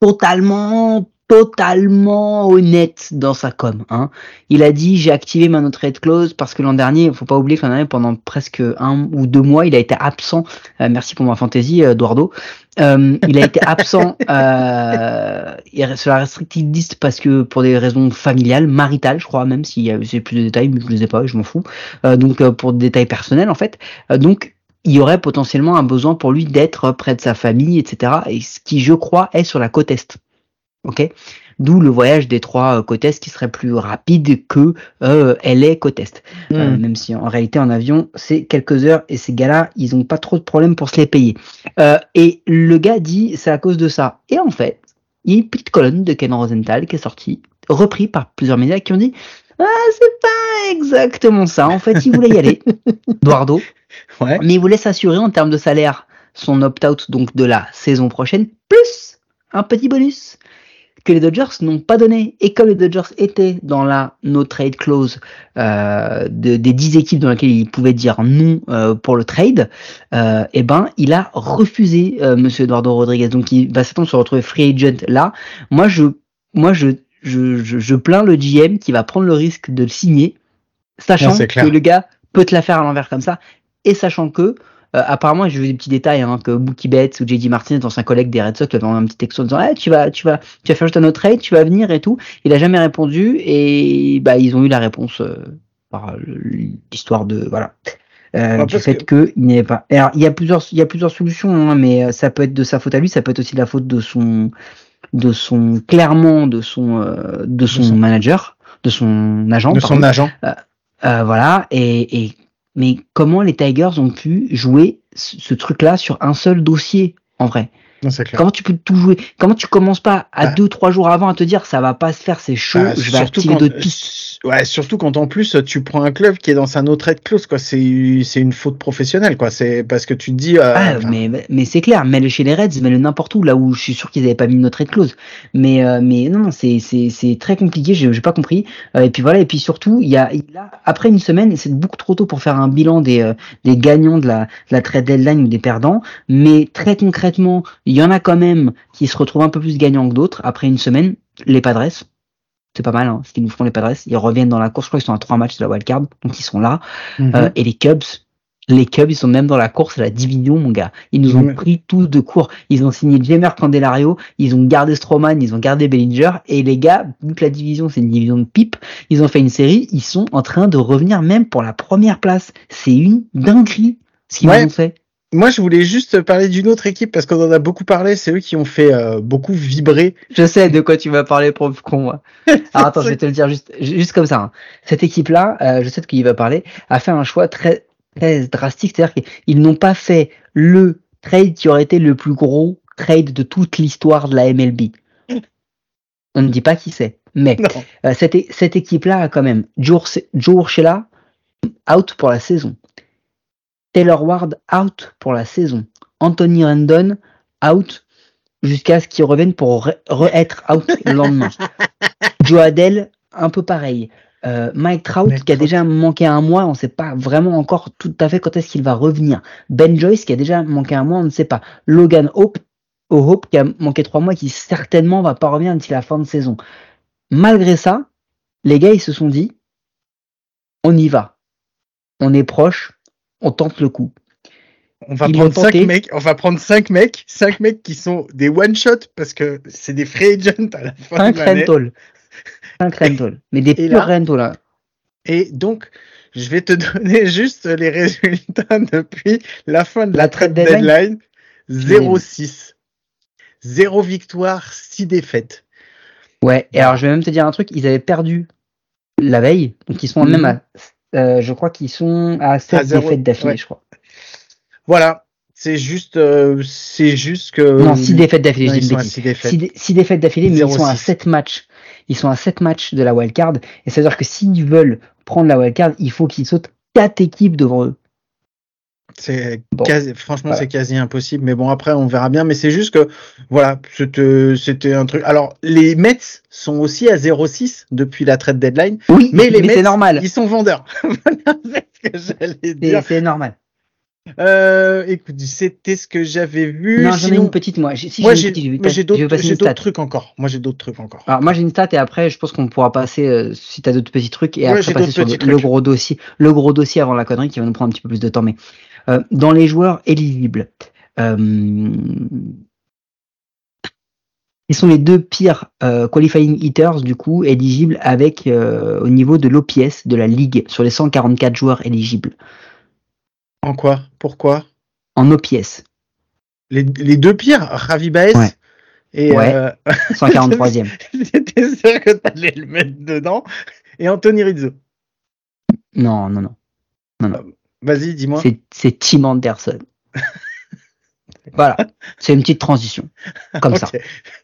totalement, totalement honnête dans sa com. Hein. Il a dit j'ai activé ma no trade clause parce que l'an dernier, il faut pas oublier que l'an dernier pendant presque un ou deux mois, il a été absent. Euh, merci pour ma fantaisie, euh, Eduardo. Euh, il a été absent euh, sur la restricted list parce que pour des raisons familiales, maritales, je crois même s'il y a j'ai plus de détails, mais je les ai pas, je m'en fous. Euh, donc euh, pour des détails personnels en fait. Euh, donc il y aurait potentiellement un besoin pour lui d'être près de sa famille, etc. Et ce qui, je crois, est sur la côte est. Ok D'où le voyage des trois euh, côtes est qui serait plus rapide que euh, LA côte est. Euh, Mhm. même si en réalité en avion c'est quelques heures et ces gars-là ils ont pas trop de problèmes pour se les payer. Euh, et le gars dit c'est à cause de ça. Et en fait il y a une petite colonne de Ken Rosenthal qui est sortie, repris par plusieurs médias qui ont dit ah c'est pas exactement ça. En fait il voulait y aller, Eduardo, Ouais. mais il voulait s'assurer en termes de salaire son opt-out donc de la saison prochaine plus un petit bonus que les Dodgers n'ont pas donné. Et comme les Dodgers étaient dans la no trade clause euh, de, des 10 équipes dans lesquelles ils pouvaient dire non euh, pour le trade, euh, eh ben il a refusé euh, Monsieur Eduardo Rodriguez. Donc il va certainement se retrouver free agent là. Moi je moi je je, je, je plains le GM qui va prendre le risque de le signer, sachant Non, que le gars peut te la faire à l'envers comme ça, et sachant que euh, apparemment, j'ai vu des petits détails hein, que Mookie Betts ou JD Martinez, ancien collègue des Red Sox, avait un petit texto en disant Eh, tu vas, tu vas, tu vas faire juste un autre trade, tu vas venir et tout. Il a jamais répondu et bah ils ont eu la réponse euh, par le- l'histoire de voilà euh, Bah, du fait que- que il n'y avait pas. Alors il y a plusieurs, il y a plusieurs solutions, hein, mais euh, ça peut être de sa faute à lui, ça peut être aussi de la faute de son, de son clairement de son, euh, de son son- manager, de son agent. De son agent. Euh, voilà, et, et mais comment les Tigers ont pu jouer ce, truc-là sur un seul dossier en vrai? Non, c'est clair. Comment tu peux tout jouer? Comment tu commences pas à Bah. deux trois jours avant à te dire ça va pas se faire, c'est chaud, Bah, je vais activer d'autres pistes. Ouais, surtout quand en plus tu prends un club qui est dans sa no trade clause, quoi. C'est c'est une faute professionnelle, quoi. C'est parce que tu te dis. euh, Ah, mais mais c'est clair, mets-le chez les Reds, mets-le n'importe où, là où je suis sûr qu'ils avaient pas mis notre trade clause. Mais euh, mais non, non, c'est c'est c'est très compliqué, j'ai pas compris. Euh, et puis voilà, et puis surtout, il y a a après une semaine, c'est beaucoup trop tôt pour faire un bilan des euh, des gagnants de la de la trade deadline ou des perdants. Mais très concrètement, il y en a quand même qui se retrouvent un peu plus gagnants que d'autres après une semaine. Les Padres, c'est pas mal, hein, ce qu'ils nous font les Padres. Ils reviennent dans la course, je crois qu'ils sont à trois matchs de la wildcard, donc ils sont là. mhm. Euh, et les Cubs, les Cubs, ils sont même dans la course à la division, mon gars. Ils nous ont pris tous de court. Ils ont signé Jamer Candelario, ils ont gardé Stroman, ils ont gardé Bellinger. Et les gars, vu que la division, c'est une division de pipe, ils ont fait une série, ils sont en train de revenir même pour la première place. C'est une dinguerie, ce qu'ils Ouais. ont fait. Moi, je voulais juste parler d'une autre équipe parce qu'on en a beaucoup parlé. C'est eux qui ont fait euh, beaucoup vibrer. Je sais de quoi tu vas parler pour con, moi. Alors attends, je vais te le dire juste, juste comme ça. hein. Cette équipe-là, euh, je sais de qui il va parler, a fait un choix très, très drastique. C'est-à-dire qu'ils n'ont pas fait le trade qui aurait été le plus gros trade de toute l'histoire de la MLB. On ne dit pas qui c'est. Mais euh, cette, équipe-là a quand même Joe Urshela out pour la saison. Taylor Ward out pour la saison. Anthony Rendon out jusqu'à ce qu'il revienne pour re- re-être out le lendemain. Joe Adele, un peu pareil. Euh, Mike Trout, Mike qui a Trout. déjà manqué un mois, on ne sait pas vraiment encore tout à fait quand est-ce qu'il va revenir. Ben Joyce, qui a déjà manqué un mois, on ne sait pas. Logan Hope, Hope qui a manqué trois mois, qui certainement va pas revenir d'ici la fin de saison. Malgré ça, les gars, ils se sont dit, on y va. On est proche, on tente le coup. On va Ils prendre cinq mecs. On va prendre cinq mecs, cinq mecs qui sont des one shot parce que c'est des free agents à la fin Un de l'année. rental. Un rental. Mais des purs rentals. hein. Et donc, je vais te donner juste les résultats depuis la fin de la, La trade deadline. deadline. 0-6. 0 victoire, 6 défaites. Ouais, et alors je vais même te dire un truc, ils avaient perdu la veille, donc ils sont Mhm. même à, euh, je crois qu'ils sont à 7 À zéro, défaites d'affilée, ouais. je crois. Voilà. C'est juste, euh, c'est juste que. non, 6 défaites d'affilée, une sont à bêtise. six défaites. 6 défaites d'affilée, mais ils sont à 0-6. 7 matchs. Ils sont à 7 matchs de la wildcard. Et c'est-à-dire que s'ils veulent prendre la wildcard, il faut qu'ils sautent 4 équipes devant eux. C'est Bon. franchement, Voilà. c'est quasi impossible. Mais bon, après, on verra bien. Mais c'est juste que, voilà, c'était, un truc. Alors, les Mets sont aussi à 0,6 depuis la trade deadline. Oui, Mais les Mets, c'est normal. Ils sont vendeurs. c'est ce normal. Euh, écoute, c'était ce que j'avais vu. Non, j'en ai une petite, moi. J'ai- Si moi, j'ai d'autres, trucs encore. Moi, j'ai d'autres trucs encore. Alors moi j'ai une stat et après je pense qu'on pourra passer euh, si t'as d'autres petits trucs et Ouais, après passer sur le, le gros dossier, le gros dossier avant la connerie qui va nous prendre un petit peu plus de temps. Mais euh, dans les joueurs éligibles, euh, ils sont les deux pires euh, qualifying hitters du coup éligibles avec au niveau de l'OPS de la ligue sur les 144 joueurs éligibles En quoi? Pourquoi? en OPS, Les, les deux pires, Ravi Baez Ouais. et, Ouais. euh, 143e. j'étais sûr que t'allais le mettre dedans. Et Anthony Rizzo. non non non, Vas-y, dis-moi. c'est c'est Tim Anderson. voilà, c'est une petite transition comme ça.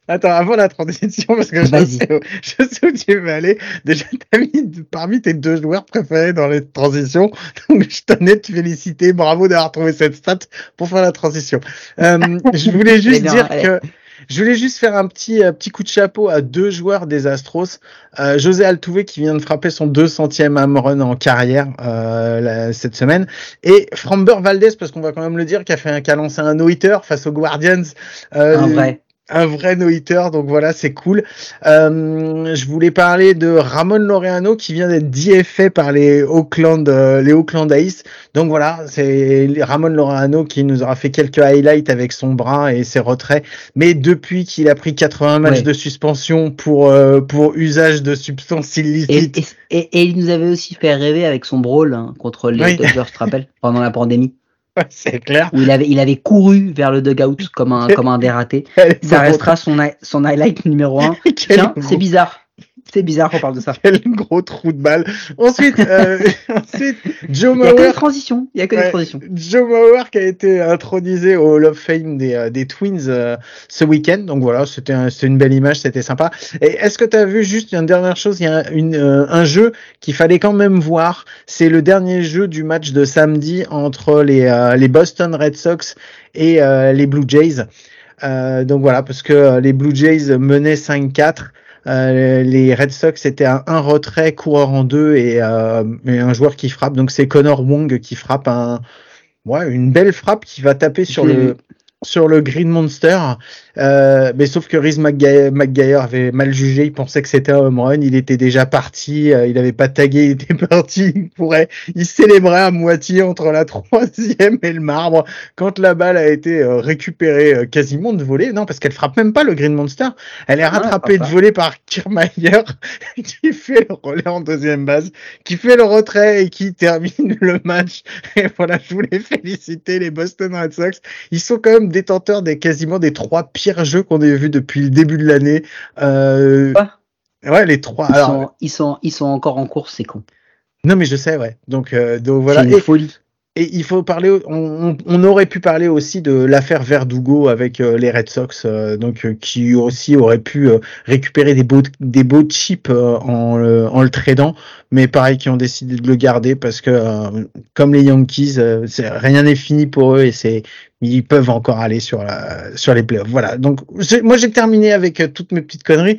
Attends, avant la transition, parce que je sais, où, je sais où tu veux aller. Déjà, t'as mis parmi tes deux joueurs préférés dans les transitions. Donc, je tenais de te féliciter. Bravo d'avoir trouvé cette stat pour faire la transition. Euh, je voulais juste bien, dire allez. que je voulais juste faire un petit, euh, petit coup de chapeau à deux joueurs des Astros. Euh, José Altuve qui vient de frapper son 200e home run en carrière euh, cette semaine. Et Framber Valdez, parce qu'on va quand même le dire, qui a, fait un, qui a lancé un no-hitter face aux Guardians. Un vrai no-hitter, donc voilà, c'est cool. Euh, je voulais parler de Ramon Laureano qui vient d'être DFA par les Oakland, euh, les Oakland A's. Donc voilà, c'est Ramon Laureano qui nous aura fait quelques highlights avec son bras et ses retraits. Mais depuis qu'il a pris 80 matchs Ouais. de suspension pour euh, pour usage de substances illicites, et, et- et il nous avait aussi fait rêver avec son brawl hein, contre les Oui. Dodgers, tu te rappelles, pendant la pandémie, c'est clair. où il avait, il avait couru vers le dugout comme un, comme un dératé. Ça restera son, son highlight numéro un. Tiens, c'est bizarre. C'est bizarre qu'on parle de ça. Quel gros trou de balle. Ensuite, euh, ensuite Joe Il y a que Mauer des transitions. Il y a que des transitions. Joe Mauer qui a été intronisé au Hall of Fame des, euh, des Twins euh, ce week-end. Donc voilà, c'était un- une belle image, c'était sympa. Et est-ce que tu as vu juste une dernière chose? Il y a une, euh, un jeu qu'il fallait quand même voir. C'est le dernier jeu du match de samedi entre les, les Boston Red Sox et les Blue Jays. Donc voilà, parce que les Blue Jays menaient 5-4. Euh, les Red Sox étaient à un retrait, coureur en deux et, euh, et un joueur qui frappe. Donc c'est Connor Wong qui frappe un, ouais, une belle frappe qui va taper sur le. Sur le Green Monster. Euh, mais sauf que Rhys McGuire, McGuire avait mal jugé. Il pensait que c'était un home run. Il était déjà parti. euh, il avait pas tagué. Il était parti. Il pourrait, il célébrait à moitié entre la troisième et le marbre quand la balle a été euh, récupérée quasiment de volée. Non, parce qu'elle frappe même pas le Green Monster. Elle est rattrapée de pas. volée par Kiermaier qui fait le relais en deuxième base, qui fait le retrait et qui termine le match. Et voilà, je voulais féliciter les Boston Red Sox. Ils sont quand même détenteurs des quasiment des trois pires jeux qu'on ait vus depuis le début de l'année. Euh, ouais, les trois. Ils, Alors, sont, ils, sont, ils sont encore en course, c'est con. non, mais je sais, ouais. Donc, euh, donc voilà. C'est une Et, folie. Et il faut parler. On, on- aurait pu parler aussi de l'affaire Verdugo avec euh, les Red Sox, euh, donc euh, qui aussi aurait pu euh, récupérer des beaux des beaux chips euh, en en le tradant, mais pareil, qui ont décidé de le garder parce que comme les Yankees, rien n'est fini pour eux et c'est ils peuvent encore aller sur la sur les playoffs. Voilà. Donc moi j'ai terminé avec toutes mes petites conneries.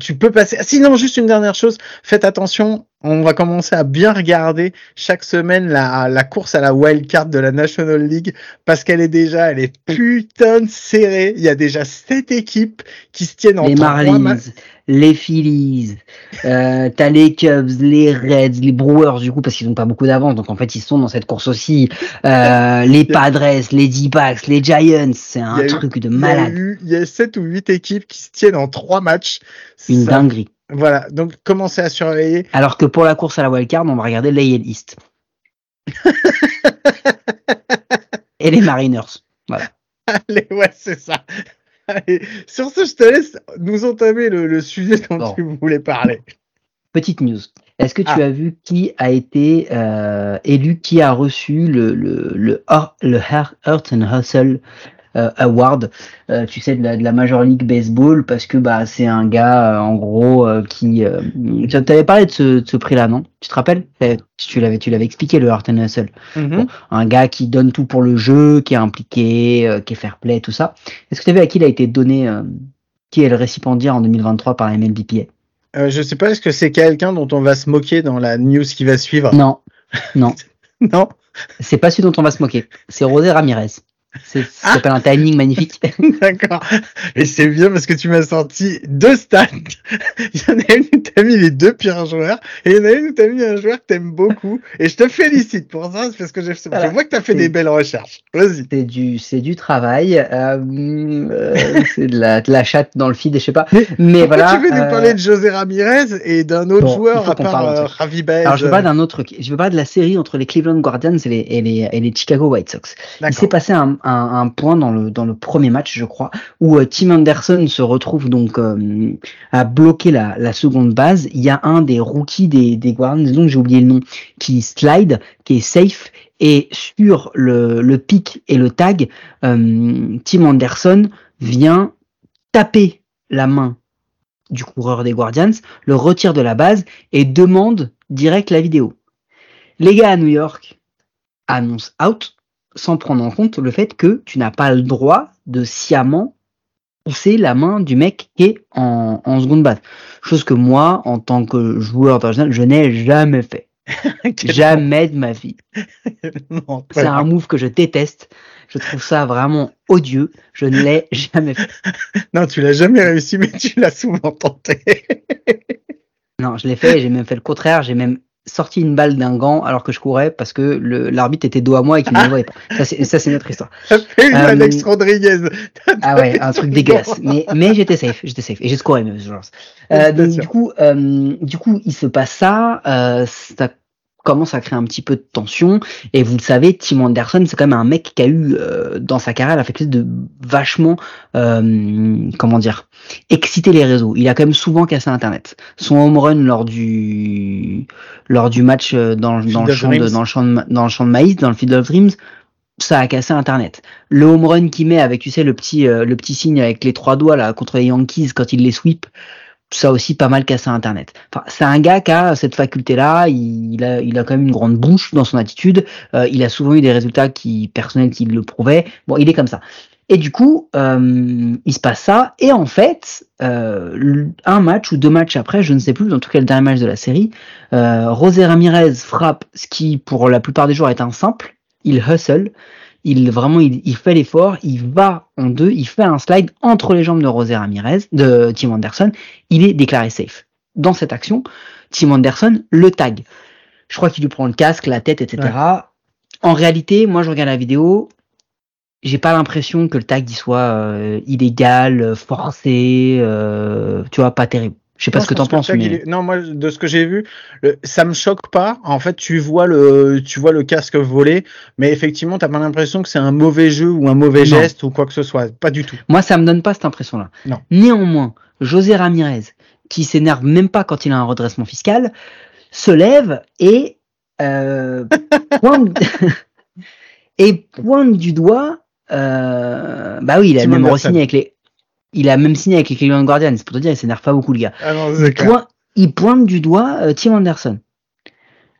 Tu peux passer. Sinon, juste une dernière chose. Faites attention. On va commencer à bien regarder chaque semaine la, la course à la wild card de la National League parce qu'elle est déjà, elle est putain de serrée. Il y a déjà sept équipes qui se tiennent en Les matchs. les Phillies, euh, t'as les Cubs, les Reds, les Brewers du coup parce qu'ils n'ont pas beaucoup d'avance donc en fait ils sont dans cette course aussi. Euh, les Padres, les D-backs, les Giants, c'est un eu- truc de Il y a malade, eu, il y a sept ou huit équipes qui se tiennent en trois matchs. une Ça- dinguerie. Voilà. Donc, commencez à surveiller. Alors que pour la course à la wildcard, on va regarder l'AL East. Et les Mariners. Voilà. Allez, ouais, c'est ça. Allez, sur ce, je te laisse nous entamer le, le sujet dont Bon. tu voulais parler. Petite news. Est-ce que tu Ah. as vu qui a été euh, élu, qui a reçu le, le, le, le Hurt and Hustle Award, euh, tu sais, de la, de la Major League Baseball, parce que bah c'est un gars, euh, en gros, euh, qui... Euh, tu avais parlé de ce, de ce prix-là, non? Tu te rappelles? Eh, Tu l'avais tu l'avais expliqué, le Heart and Hustle. Mhm. Bon, un gars qui donne tout pour le jeu, qui est impliqué, euh, qui est fair play, tout ça. Est-ce que tu as vu à qui il a été donné, euh, qui est le récipiendaire en 2023 par MLBPA Euh, je sais pas, est-ce que c'est quelqu'un dont on va se moquer dans la news qui va suivre? Non, non, Non? C'est pas celui dont on va se moquer. C'est Rosé Ramirez. C'est, ça s'appelle un timing magnifique. D'accord. Et c'est bien parce que tu m'as sorti deux stats. Il y en a une où t'as mis les deux pires joueurs et il y en a une où t'as mis un joueur que t'aimes beaucoup. Et je te félicite pour ça parce que je, Voilà. je vois que t'as fait des belles recherches. Vas-y. C'est du, c'est du travail. euh, euh, c'est de la, de la chatte dans le feed, je sais pas. Mais voilà. tu veux nous euh, parler de José Ramirez et d'un autre bon, joueur à part. Ravi Baez Alors je veux pas d'un autre. Je veux pas de la série entre les Cleveland Guardians et les, et les, et les Chicago White Sox. Il s'est passé un, un, un point dans le, premier match, je crois, où euh, Tim Anderson se retrouve donc euh, à bloquer la, seconde base. Il y a un des rookies des, des Guardians, donc j'ai oublié le nom, qui slide, qui est safe, et sur le, le pic et le tag, euh, Tim Anderson vient taper la main du coureur des Guardians, le retire de la base et demande direct la vidéo. Les gars à New York annoncent out sans prendre en compte le fait que tu n'as pas le droit de sciemment pousser la main du mec qui est en, en seconde base. Chose que moi, en tant que joueur d'Arsenal, je n'ai jamais fait. Jamais de ma vie. C'est un move que je déteste. Je trouve ça vraiment odieux. Je ne l'ai jamais fait. Non, tu l'as jamais réussi, mais tu l'as souvent tenté. Non, je l'ai fait j'ai même fait le contraire. J'ai même sorti une balle d'un gant alors que je courais parce que le- l'arbitre était dos à moi et qu'il ne me voyait pas. Ça, c'est, ça, c'est notre histoire. T'as fait une Euh, Alex Rodriguez. Ah ouais, un truc dégueulasse. Mais, mais j'étais safe, j'étais safe. Et j'ai scoré même, je pense. Euh, donc, du coup, euh, du coup, il se passe ça, euh, ça commence à créer un petit peu de tension. Et vous le savez, Tim Anderson, c'est quand même un mec qui a eu, euh, dans sa carrière, il a fait quelque chose de vachement, euh, comment dire, exciter les réseaux. Il a quand même souvent cassé Internet. Son home run lors du, lors du match euh, dans, le champ de, dans, le champ de, dans le champ de maïs, dans le Field of Dreams, ça a cassé Internet. Le home run qu'il met avec, tu sais, le petit, euh, le petit signe avec les trois doigts là contre les Yankees quand il les sweep, ça aussi pas mal cassé Internet. Enfin, c'est un gars qui a cette faculté-là. Il, a, il a quand même une grande bouche dans son attitude. Euh, il a souvent eu des résultats qui personnels qui le prouvaient. Bon, il est comme ça. Et du coup, euh, il se passe ça. Et en fait, euh, un match ou deux matchs après, je ne sais plus, en tout cas le dernier match de la série, José Ramirez frappe ce qui, pour la plupart des joueurs, est un simple. Il hustle. Il vraiment, il, il fait l'effort. Il va en deux. Il fait un slide entre les jambes de José Ramirez, de Tim Anderson. Il est déclaré safe. Dans cette action, Tim Anderson le tag. Je crois qu'il lui prend le casque, la tête, etc. En réalité, moi, je regarde la vidéo. J'ai pas l'impression que le tag il soit euh, illégal, forcé, euh, tu vois, pas terrible. Je sais pas ce que t'en pense penses, le mais est- Non, moi, de ce que j'ai vu, le- ça me choque pas. En fait, tu vois le, tu vois le casque voler, mais effectivement, t'as pas l'impression que c'est un mauvais jeu ou un mauvais Non. geste ou quoi que ce soit. Pas du tout. moi, ça me donne pas cette impression-là. Non. Néanmoins, José Ramirez, qui s'énerve même pas quand il a un redressement fiscal, se lève et euh, pointe, et pointe du doigt. Euh, bah oui, il a Tim même re-signé avec les. Il a même signé avec les Cleveland Guardians. C'est pour te dire, il s'énerve pas beaucoup le gars. Ah non, il, pointe, il pointe du doigt euh, Tim Anderson.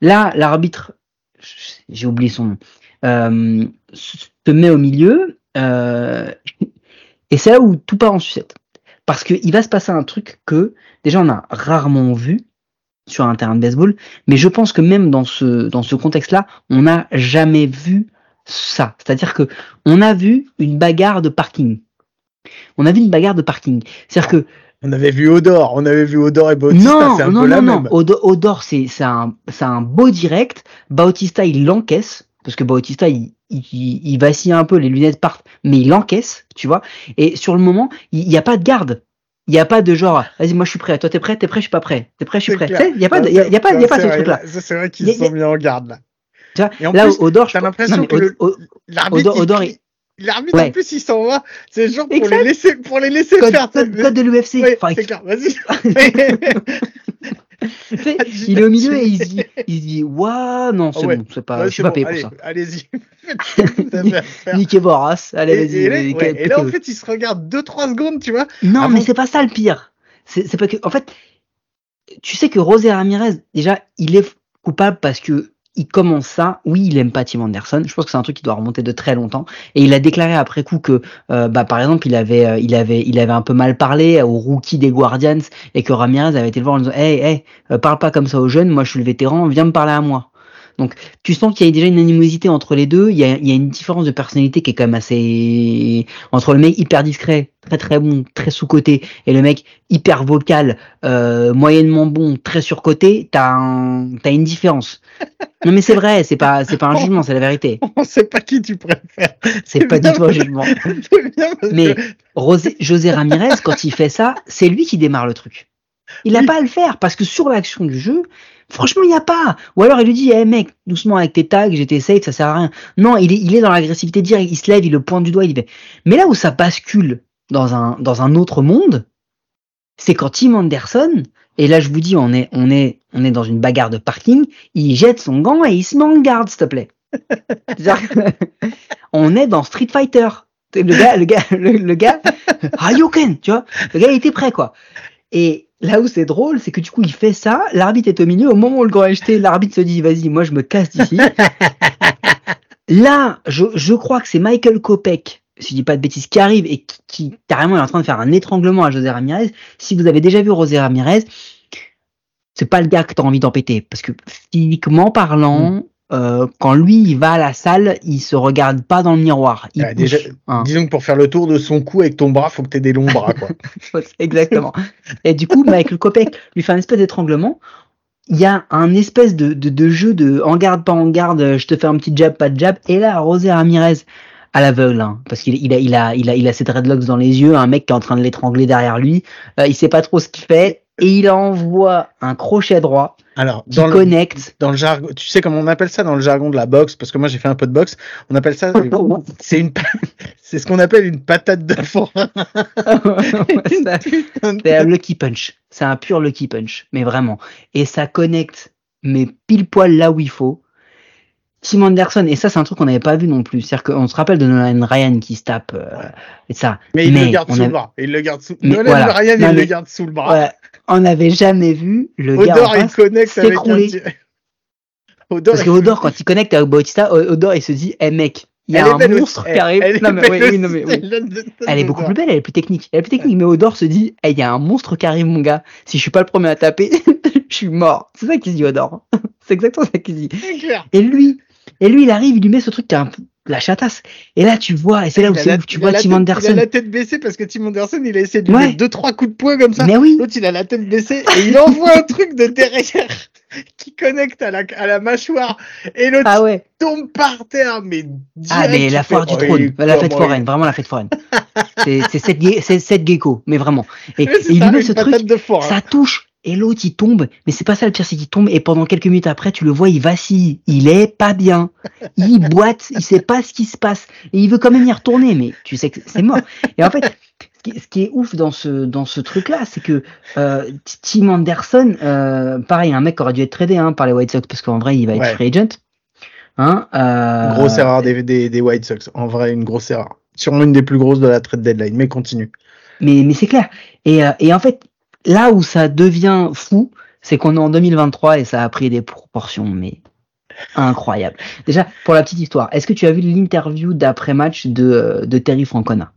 Là, l'arbitre, j'ai oublié son nom, euh, se met au milieu, euh, et c'est là où tout part en sucette. Parce qu'il va se passer un truc que, déjà, on a rarement vu sur un terrain de baseball, mais je pense que même dans ce, dans ce contexte-là, on n'a jamais vu ça. C'est-à-dire que on a vu une bagarre de parking. On a vu une bagarre de parking. C'est-à-dire que On avait vu Odor, on avait vu Odor et Bautista, non, c'est un non, peu la non, non. même. Odo- Odor, c'est un, un beau direct. Bautista, il l'encaisse. Parce que Bautista, il, il, il vacille un peu, les lunettes partent, mais il encaisse, tu vois. Et sur le moment, il n'y a pas de garde. Il n'y a pas de genre, vas-y, moi je suis prêt. Toi, t'es prêt, t'es prêt, je suis pas prêt. T'es prêt, je suis prêt. Il n'y a pas, il y a, y a pas, il y a c'est pas ce truc-là. là, C'est vrai qu'ils se sont mis en garde là. Tu vois, là, plus, Odor, je t'as l'impression que L'arbitre, Odor- il Odor, l'arbitre Ouais. en plus, il s'en va. C'est genre pour les laisser, pour les laisser code, faire. code- code de l'UFC. Ouais, Enfin, c'est clair, vas-y. Sais, il est au milieu et il se dit, il se dit, waouh, non, c'est Ah ouais. bon, c'est pas, je suis c'est pas bon, payé allez, pour ça. Allez-y. Niquez Boras, allez, Et, et et là, en fait, il se regarde 2-3 secondes, tu vois. Non, Avant- mais c'est pas ça le pire. C'est pas que, en fait, tu sais que José Ramirez, déjà, il est coupable parce que il commence ça. Oui, il aime pas Tim Anderson. Je pense que c'est un truc qui doit remonter de très longtemps. Et il a déclaré après coup que, euh, bah, par exemple, il avait, euh, il avait, il avait un peu mal parlé au rookie des Guardians et que Ramirez avait été le voir en disant, hey, hey, euh, parle pas comme ça aux jeunes. Moi, je suis le vétéran. Viens me parler à moi. Donc, tu sens qu'il y a déjà une animosité entre les deux. Il y a, il y a une différence de personnalité qui est quand même assez entre le mec hyper discret, très très bon, très sous côté, et le mec hyper vocal, euh, moyennement bon, très surcoté. T'as un, t'as une différence. Non mais c'est vrai, c'est pas, c'est pas un jugement, c'est la vérité. On sait pas qui tu préfères. C'est pas du tout un jugement. Mais Rosé, José Ramirez, quand il fait ça, c'est lui qui démarre le truc. Il n'a Oui. pas à le faire parce que sur l'action du jeu, franchement, il n'y a pas. Ou alors il lui dit, eh mec, doucement avec tes tags, j'étais safe, ça sert à rien. Non, il est, il est dans l'agressivité directe, il se lève, il le pointe du doigt, il dit. Mais là où ça bascule dans un, dans un autre monde, c'est quand Tim Anderson, et là je vous dis, on est, on est, on est dans une bagarre de parking, il jette son gant et il se met en garde, s'il te plaît. On est dans Street Fighter. Le gars, le gars, le, gars, Hadouken, tu vois. Le gars, il était prêt, quoi. Et là où c'est drôle, c'est que du coup, il fait ça, l'arbitre est au milieu, au moment où le grand jeté, l'arbitre se dit, vas-y, moi, je me casse d'ici. là, je, je crois que c'est Michael Kopek, si je dis pas de bêtises, qui arrive et qui, qui, carrément est en train de faire un étranglement à José Ramirez. Si vous avez déjà vu José Ramirez, c'est pas le gars que t'as envie d'en péter. Parce que physiquement parlant, euh, quand lui, il va à la salle, il se regarde pas dans le miroir. Il déjà, hein. Disons que pour faire le tour de son cou avec ton bras, faut que tu aies des longs bras, quoi. Exactement. Et du coup, Michael Kopek lui fait un espèce d'étranglement. Il y a un espèce de, de, de jeu de en garde, pas en garde, je te fais un petit jab, pas de jab. Et là, Rosé Ramirez, à l'aveugle, hein, parce qu'il il a, il a, il a, il a ses dreadlocks dans les yeux, un mec qui est en train de l'étrangler derrière lui. Euh, il sait pas trop ce qu'il fait. Et il envoie un crochet droit Alors, qui dans le, connecte. dans le jargon, tu sais comment on appelle ça dans le jargon de la boxe, parce que moi j'ai fait un peu de boxe, on appelle ça, c'est une, c'est ce qu'on appelle une patate de de- C'est un lucky punch. C'est un pur lucky punch, mais vraiment. Et ça connecte, mais pile poil là où il faut. Tim Anderson, et ça c'est un truc qu'on n'avait pas vu non plus. C'est-à-dire qu'on se rappelle de Nolan Ryan qui se tape euh, et ça. Mais il le garde sous a- le bras. Il le garde sous. Nolan voilà. Ryan, Non, il mais- le garde sous le bras. On n'avait jamais vu le gars en Odor, face. un. s'écrouler. Parce que Odor, quand il connecte avec Bautista, Odor il se dit, eh mec, il y a Elle un monstre qui arrive. elle est Non mais, belle oui, oui, non, aussi, mais oui. celle-là de- Elle est beaucoup plus belle, elle est plus technique. Elle est plus technique, mais Odor se dit, Eh, il y a un monstre qui arrive, mon gars. Si je suis pas le premier à taper, je suis mort. C'est ça qu'il se dit, Odor. C'est exactement ça qu'il se dit. Et lui, et lui, il arrive, il lui met ce truc qui est un la chatasse. Et là, tu vois, et c'est là où, la- où tu vois Tim tête- Il Anderson. a la tête baissée parce que Tim Anderson, il a essayé de lui Ouais. mettre deux, trois coups de poing comme ça. Mais oui, L'autre, il a la tête baissée et il envoie un truc de derrière qui connecte à la, à la mâchoire et l'autre ah ouais. tombe par terre, mais Ah, mais la foire du oh, trône, il- la fête foraine, vraiment la fête foraine. c'est c'est cette, cette gecko, mais vraiment. Et, il- et lui met ce truc, de forain. ça touche, et l'autre il tombe, mais c'est pas ça le pire, c'est qu'il tombe, et pendant quelques minutes après, tu le vois, il vacille, il est pas bien, il boite, il sait pas ce qui se passe, et il veut quand même y retourner, mais tu sais que c'est mort. Et en fait, ce qui, est ouf dans ce, dans ce truc-là, c'est que euh, Tim Anderson, euh, pareil, un mec qui aurait dû être tradé hein, par les White Sox, parce qu'en vrai, il va être Ouais. free agent. Hein, euh, Grosse erreur des, des, des White Sox. En vrai, une grosse erreur. Sûrement une des plus grosses de la trade deadline, mais continue. Mais, mais c'est clair. Et, et en fait, là où ça devient fou, c'est qu'on est en 2023 et ça a pris des proportions, mais incroyables. Déjà, pour la petite histoire, est-ce que tu as vu l'interview d'après-match de, euh, de Terry Francona?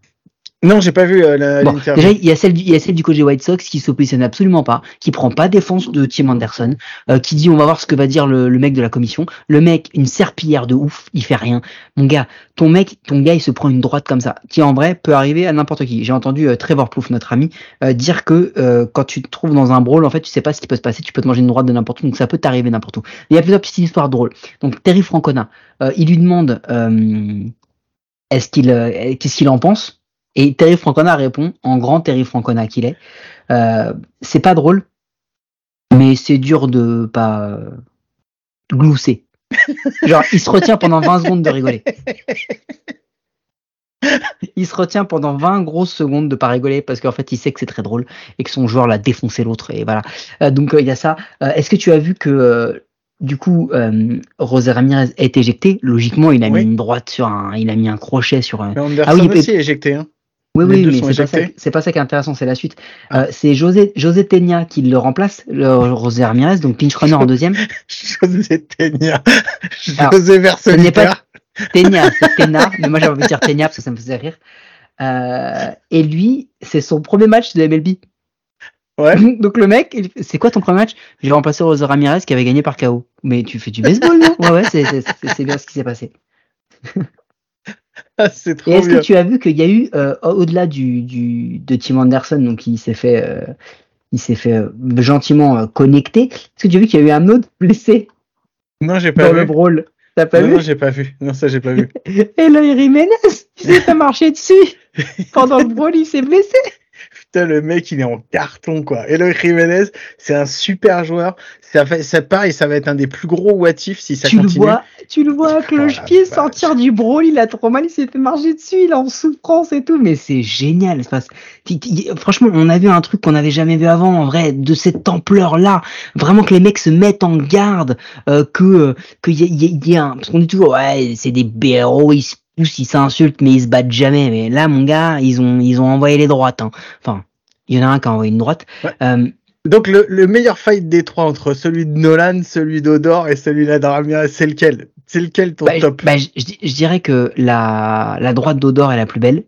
Non, j'ai pas vu euh, la- Bon, l'interview. déjà, il y a celle du, il y a celle du coach des White Sox qui s'oppositionne absolument pas, qui prend pas défense de Tim Anderson, euh, qui dit on va voir ce que va dire le, le mec de la commission. Le mec, une serpillière de ouf, il fait rien. Mon gars, ton mec, ton gars, il se prend une droite comme ça, qui en vrai peut arriver à n'importe qui. J'ai entendu euh, Trevor Plouffe, notre ami, euh, dire que euh, quand tu te trouves dans un brawl, en fait, tu sais pas ce qui peut se passer, tu peux te manger une droite de n'importe où, donc ça peut t'arriver n'importe où. Il y a plusieurs petites histoires drôles. Donc Terry Francona, euh, il lui demande euh, est-ce qu'il, qu'est-ce qu'il en pense? Et Terry Francona répond, en grand Terry Francona qu'il est, euh, c'est pas drôle, mais c'est dur de pas glousser. Genre, il se retient pendant 20 secondes de rigoler. il se retient pendant 20 grosses secondes de pas rigoler parce qu'en fait il sait que c'est très drôle et que son joueur l'a défoncé l'autre et voilà. Euh, donc euh, il y a ça. Est-ce que tu as vu que du coup euh, Ramirez est éjecté Logiquement il a Oui. mis une droite sur un, il a mis un crochet sur un. Mais Anderson Ah oui, aussi est éjecté. Hein. Oui Les oui mais c'est pas, pas ça qui est intéressant c'est la suite. Ah. Euh, c'est José José Tenia qui le remplace, le José Ramirez donc pinch runner en deuxième. José Tenia. José Versolitaire. Tenia, c'est Tena, mais moi j'ai envie de dire Tenia parce que ça me faisait rire. Euh, et lui, c'est son premier match de MLB. Ouais. Donc le mec, c'est quoi ton premier match? J'ai remplacé José Ramirez qui avait gagné par KO. Mais tu fais du baseball, non? Ouais, ouais, c'est bien ce qui s'est passé. Ah, c'est trop Et est-ce que tu as vu qu'il y a eu, euh, au-delà du, du, de Tim Anderson, donc il s'est fait, euh, il s'est fait euh, gentiment connecter, est-ce que tu as vu qu'il y a eu un autre blessé Non, j'ai pas dans vu. le brawl? T'as pas non, vu? non, j'ai pas vu. Non, ça, j'ai pas vu. Eloy Jiménez, il s'est fait marcher dessus. Pendant le brawl, il s'est blessé. Putain, le mec, il est en carton, quoi. Eloy Jiménez, c'est un super joueur. Ça fait, ça pareil, ça va être un des plus gros what if si ça tu le continue. vois, tu le vois, cloche-pied Oh la sortir du brawl, il a trop mal, il s'est fait marcher dessus, il est en souffrance et tout, mais c'est génial. Franchement, on a vu un truc qu'on n'avait jamais vu avant, en vrai, de cette ampleur-là. Vraiment que les mecs se mettent en garde, euh, que euh, qu'il y, a- y a- y a un... Parce qu'on dit toujours, ouais, c'est des BRO, ils se poussent, ils s'insultent, mais ils se battent jamais. Mais là, mon gars, ils ont, ils ont envoyé les droites. hein. Enfin, il y en a un qui a envoyé une droite. Ouais. Euh, Donc, le, le meilleur fight des trois entre celui de Nolan, celui d'Odor et celui-là de Ramirez, c'est lequel? C'est lequel ton bah, top? bah, je, je- dirais que la, la droite d'Odor est la plus belle.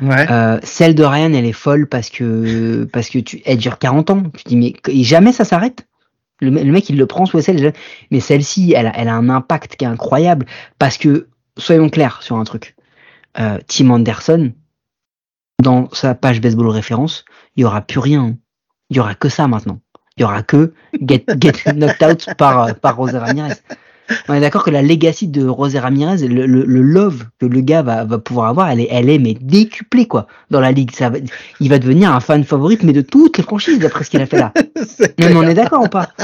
Ouais. Euh, celle de Ryan, elle est folle parce que parce que tu, elle dure 40 ans. Tu dis mais jamais ça s'arrête. Le, me- le mec il le prend sous aisselle, mais celle-ci, elle, elle a un impact qui est incroyable parce que soyons clairs sur un truc. Euh, Tim Anderson, dans sa page baseball référence, il y aura plus rien. Il y aura que ça maintenant. Il y aura que get, get knocked out par par José Ramirez. On est d'accord que la legacy de José Ramirez, le, le, le love que le gars va, va pouvoir avoir, elle est, elle est mais décuplée quoi dans la ligue. Ça va, il va devenir un fan favorite, mais de toutes les franchises d'après ce qu'il a fait là. Non, mais on est d'accord ou pas?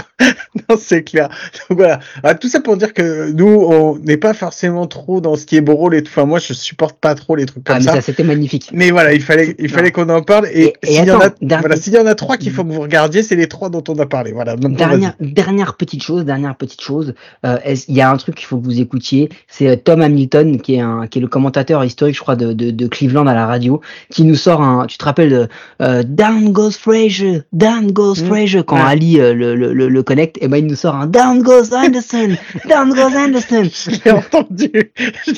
Non, c'est clair. Donc voilà. Ah, tout ça pour dire que nous, on n'est pas forcément trop dans ce qui est beau rôle et tout. Enfin, moi, je supporte pas trop les trucs comme Ah, mais ça. ça c'était magnifique. Mais voilà, il fallait, il Non. fallait qu'on en parle. Et, Et- s'il y voilà, y en a trois qu'il faut que vous regardiez, c'est les trois dont on a parlé. Voilà. Dernière, dernière petite chose, dernière petite chose. euh, Il y a un truc qu'il faut que vous écoutiez. C'est euh, Tom Hamilton qui est un, qui est le commentateur historique, je crois, de, de, de Cleveland à la radio, qui nous sort un. Tu te rappelles de euh, Down goes Frazier, Down goes Mm. Frazier quand Ouais. Ali euh, le, le, le, le connecte. Et ben il nous sort un Down goes Anderson, Down goes Anderson. Je l'ai entendu. Je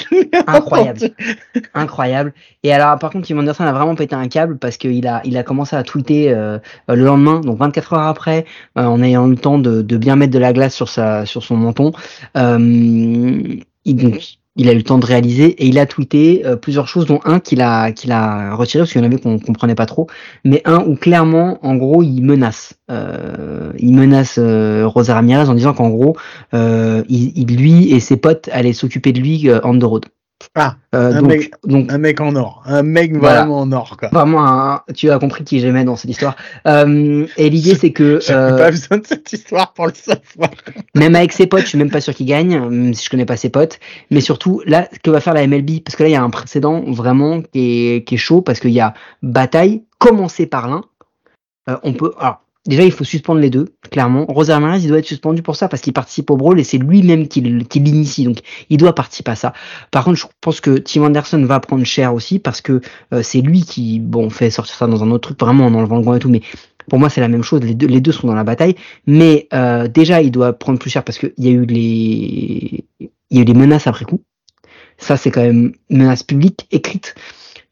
Incroyable. entendu. Incroyable. Et alors, par contre, Tim Anderson a vraiment pété un câble parce qu'il a, il a commencé à tweeter euh, le lendemain, donc 24 heures après, euh, en ayant eu le temps de, de bien mettre de la glace sur sa, sur son menton. Euh, il, a eu le temps de réaliser et il a tweeté euh, plusieurs choses, dont un qu'il a, qu'il a retiré parce qu'il y en avait qu'on comprenait pas trop, mais un où clairement, en gros, il menace, euh, il menace euh, Ramirez en disant qu'en gros, euh, il, lui et ses potes allaient s'occuper de lui euh, on the road. Ah, Euh, un donc, mec- donc un mec en or. Un mec Voilà. vraiment en or, quoi. vraiment, un- tu as compris qui j'aimais dans cette histoire. Euh, et l'idée, c'est que euh, pas besoin de cette histoire pour le savoir. même avec ses potes, je suis même pas sûr qu'il gagne, même si je connais pas ses potes. Mais surtout, là, ce que va faire la MLB, parce que là, il y a un précédent vraiment qui est, qui est chaud, parce qu'il y a bataille, commencer par l'un. Euh, on peut, alors, déjà, il faut suspendre les deux, clairement. Rosa Ramirez, il doit être suspendu pour ça, parce qu'il participe au brawl et c'est lui-même qui, l'initie, donc il doit participer à ça. Par contre, je pense que Tim Anderson va prendre cher aussi, parce que euh, c'est lui qui, bon, fait sortir ça dans un autre truc, vraiment en enlevant le gant et tout, mais pour moi, c'est la même chose. Les deux, les deux sont dans la bataille. Mais euh, déjà, il doit prendre plus cher parce qu'il y a eu les, il y a eu des menaces après coup. Ça, c'est quand même menace publique écrite.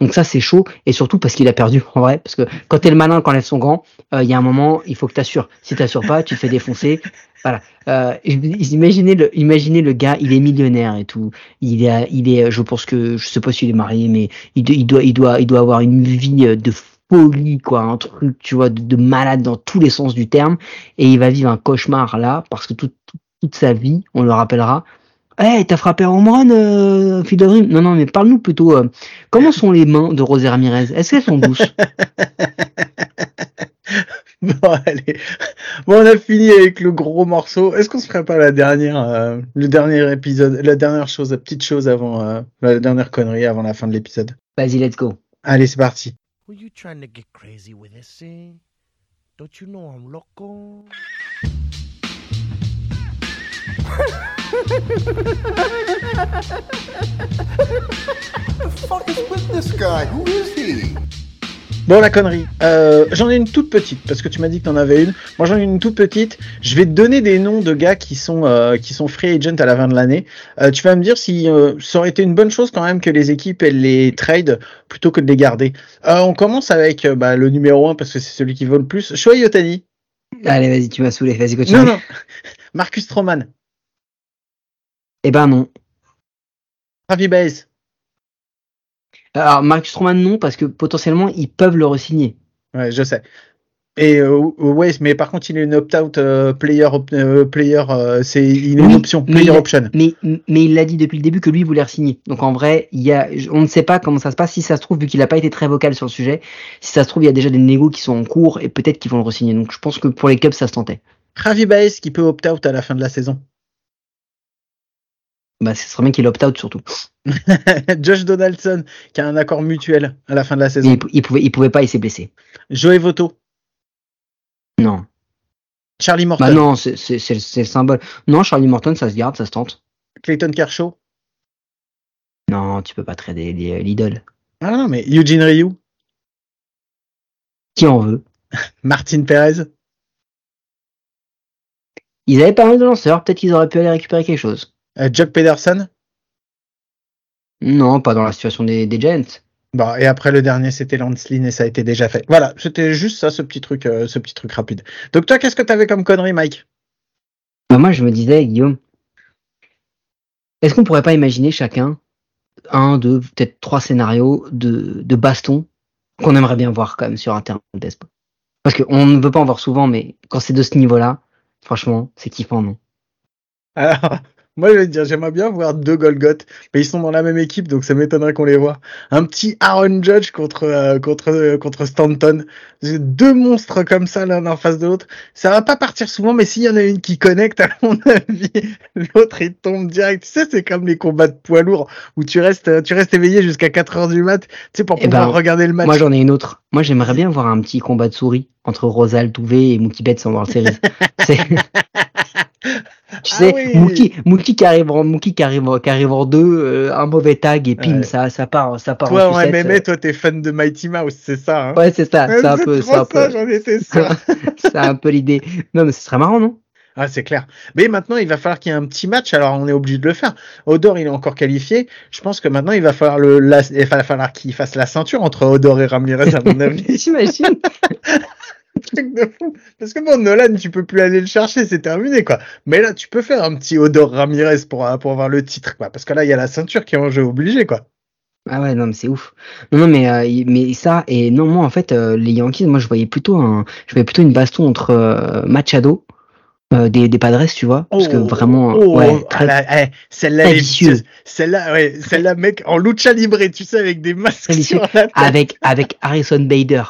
Donc ça, c'est chaud. Et surtout parce qu'il a perdu, en vrai. Parce que quand t'es le malin, quand enlève son gant, il y a un moment, il faut que t'assures. Si t'assures pas, tu te fais défoncer. Voilà. Euh, imaginez le, imaginez le gars, il est millionnaire et tout. Il est, il est, je pense que, je sais pas s'il est marié, mais il, il doit, il doit, il doit avoir une vie euh, de folie, quoi, un truc, tu vois, de, de malade dans tous les sens du terme. Et il va vivre un cauchemar là, parce que toute, toute, toute sa vie, on le rappellera. Hey, t'as frappé un home run, euh, Non, non, mais parle-nous plutôt. euh, comment sont les mains de Rosé Ramirez? Est-ce qu'elles sont douces? Bon, allez. Bon, on a fini avec le gros morceau. Est-ce qu'on se ferait pas la dernière, euh, le dernier épisode, la dernière chose, la petite chose avant, euh, la dernière connerie avant la fin de l'épisode? Vas-y, let's go. Allez, c'est parti. Were you trying to get crazy with this thing? Don't you know I'm loco? Bon, la connerie. Euh, j'en ai une toute petite parce que tu m'as dit que t'en avais une. Moi, j'en ai une toute petite. Je vais te donner des noms de gars qui sont euh, qui sont free agent à la fin de l'année. Euh, tu vas me dire si euh, ça aurait été une bonne chose quand même que les équipes elles les trade plutôt que de les garder. Euh, on commence avec euh, bah, le numéro 1 parce que c'est celui qui vaut le plus. Shohei Otani. Allez, vas-y, tu m'as saoulé. Vas-y, continue. Non, non. Marcus Stroman. Eh ben non. Ravi Baez. Alors, Marcus Stroman, non, parce que potentiellement, ils peuvent le re-signer. Ouais, je sais. Et euh, ouais, mais par contre, il est une opt-out euh, player, op- euh, player, euh, c'est il est une option, mais player il a- option. Mais, mais il l'a dit depuis le début que lui voulait re-signer. Donc en vrai, il y a, on ne sait pas comment ça se passe. Si ça se trouve, vu qu'il n'a pas été très vocal sur le sujet, si ça se trouve, il y a déjà des négos qui sont en cours et peut-être qu'ils vont le re-signer. Donc je pense que pour les Cubs, ça se tentait. Ravi Baez qui peut opt-out à la fin de la saison. Bah, ce serait bien qu'il opt-out surtout. Josh Donaldson qui a un accord mutuel à la fin de la saison. il, il pouvait, il pouvait pas, il s'est blessé. Joey Votto, Non. Charlie Morton, Bah non, c'est le symbole. Non, Charlie Morton, ça se garde, ça se tente. Clayton Kershaw. Non, tu peux pas trader les- l'idole. Ah non, mais Eugene Ryu, Qui en veut? Martin Perez. Ils avaient pas mal de lanceurs, peut-être qu'ils auraient pu aller récupérer quelque chose. Euh, Jock Pederson. Non, pas dans la situation des, des Giants. Bon, et après le dernier, c'était Lance Lynn et ça a été déjà fait. Voilà, c'était juste ça, ce petit truc, euh, ce petit truc rapide. Donc toi, qu'est-ce que t'avais comme connerie, Mike? Bah, moi, je me disais, Guillaume, est-ce qu'on pourrait pas imaginer chacun un, deux, peut-être trois scénarios de, de baston qu'on aimerait bien voir quand même sur un terrain de baseball Parce qu'on ne veut pas en voir souvent, mais quand c'est de ce niveau-là, franchement, c'est kiffant, non? Alors, moi, je vais te dire, j'aimerais bien voir deux Golgoth, mais ils sont dans la même équipe, donc ça m'étonnerait qu'on les voit. Un petit Aaron Judge contre euh, contre euh, contre Stanton, deux monstres comme ça l'un en face de l'autre. Ça va pas partir souvent, mais s'il y en a une qui connecte, à mon avis, l'autre il tombe direct. Tu sais, c'est comme les combats de poids lourds où tu restes tu restes éveillé jusqu'à 4 heures du mat, tu sais, pour Eh pouvoir ben, regarder le match. Moi, j'en ai une autre. Moi, j'aimerais bien voir un petit combat de souris entre Rosal Douvé et Mookie Betts en World Series. Tu Ah sais, oui. Mookie, Mookie qui arrive en, Mookie qui arrive, en- qui arrive en deux, euh, un mauvais tag et pim, Ouais. ça, ça part, ça part Toi en. MMA, toi t'es fan de Mighty Mouse, c'est ça. Hein? Ouais, c'est ça, c'est un peu, trop c'est un ça, peu, j'en étais sûr. c'est un peu l'idée. Non, mais ce serait marrant, non? Ah, c'est clair. Mais maintenant, il va falloir qu'il y ait un petit match. Alors, on est obligé de le faire. Odor, il est encore qualifié. Je pense que maintenant, il va falloir le, la- il va falloir qu'il fasse la ceinture entre Odor et Ramirez, à mon avis. J'imagine. Truc de fou. Parce que bon, Nolan, tu peux plus aller le chercher, c'est terminé, quoi. Mais là, tu peux faire un petit Odor Ramirez pour, euh, pour avoir le titre, quoi. Parce que là, il y a la ceinture qui est en jeu obligé, quoi. Ah ouais, non, mais c'est ouf. Non, non, mais, euh, mais ça, et non, moi, en fait, euh, les Yankees, moi, je voyais plutôt un, je voyais plutôt une baston entre euh, Machado, euh, des, des Padres, tu vois. Parce que vraiment, oh, ouais, ah très, eh, celle-là. Celle-là, ouais, celle-là, mec, en lucha libre, tu sais, avec des masques Très vicieux. sur la tête. avec, avec Harrison Bader.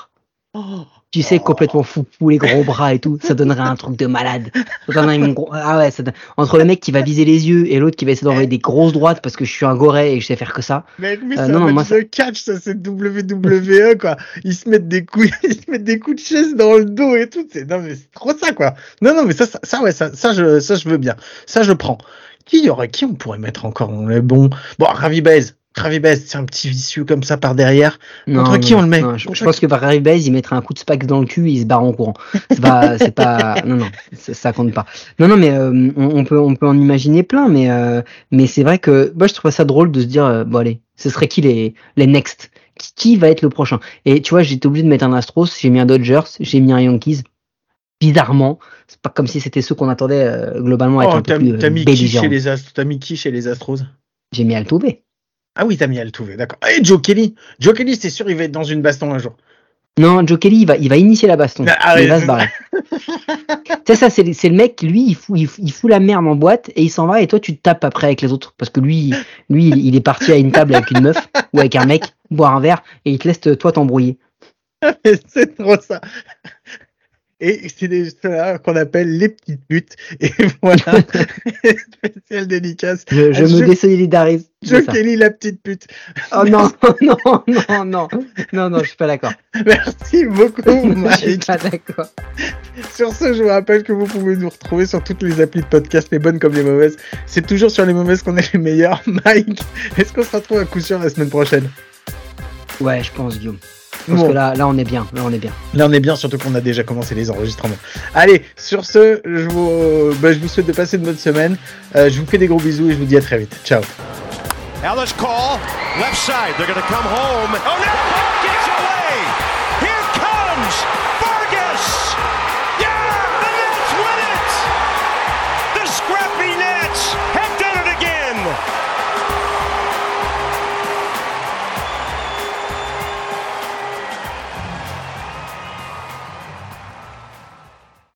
Oh. Tu sais, complètement fou, fou, les gros bras et tout, ça donnerait un truc de malade. Ça Ah ouais, ça donne- entre le mec qui va viser les yeux et l'autre qui va essayer d'envoyer des grosses droites parce que je suis un goret et je sais faire que ça. Mais Euh, c'est non, non, moi, ça- catch, ça, c'est WWE, quoi. Ils se mettent des coups, ils se mettent des coups de chaise dans le dos et tout. C'est, non, mais c'est trop ça, quoi. Non, non, mais ça, ça, ça, ouais, ça, ça, je, ça, je veux bien. Ça, je prends. Qui y aurait, qui on pourrait mettre encore dans les bons? Bon, Ravi Baez. Ravi Baez, c'est un petit vicieux comme ça par derrière. Non, Contre qui on le met non, je, pense que Baez, il mettrait un coup de spax dans le cul et il se barre en courant. C'est pas, c'est pas, non, non, ça compte pas. Non, non, mais euh, on, on peut, on peut en imaginer plein, mais, euh, mais c'est vrai que moi je trouve ça drôle de se dire, euh, bon allez, ce serait qui les, les next? Qui, qui va être le prochain? Et tu vois, j'étais obligé de mettre un Astros, j'ai mis un Dodgers, j'ai mis un Yankees. Bizarrement, c'est pas comme si c'était ceux qu'on attendait euh, globalement être Oh, un peu plus t'as euh, mis? T'as mis qui chez les Astros? J'ai mis Altuve. Ah oui, t'as mis Altuve, d'accord. Et Joe Kelly. Joe Kelly, c'est sûr, il va être dans une baston un jour. Non, Joe Kelly, il va, il va initier la baston. Ah il va c'est se barrer. c'est ça, c'est le mec, lui, il fout, il, fout, il fout la merde en boîte et il s'en va et toi, tu te tapes après avec les autres. Parce que lui, lui, il, est parti à une table avec une meuf ou avec un mec, boire un verre et il te laisse toi t'embrouiller. C'est trop ça. Et c'est des ceux-là qu'on appelle les petites putes. Et voilà, spécial dédicace. Je, je me je- désolidarise. Joe ça. Kelly, la petite pute. Oh non, non, non, non, non, non, je suis pas d'accord. Merci beaucoup, Je suis Mike. pas d'accord. Sur ce, je vous rappelle que vous pouvez nous retrouver sur toutes les applis de podcast, les bonnes comme les mauvaises. C'est toujours sur les mauvaises qu'on est les meilleurs. Mike, est-ce qu'on se retrouve à coup sûr la semaine prochaine? Ouais, je pense, Guillaume. Bon. que là, là, on est bien. Là, on est bien. Là, on est bien, surtout qu'on a déjà commencé les enregistrements. Allez, sur ce, je vous, bah, je vous souhaite de passer une bonne semaine. Euh, je vous fais des gros bisous et je vous dis à très vite. Ciao. Ellis call, left side. They're going to come home. Oh, no!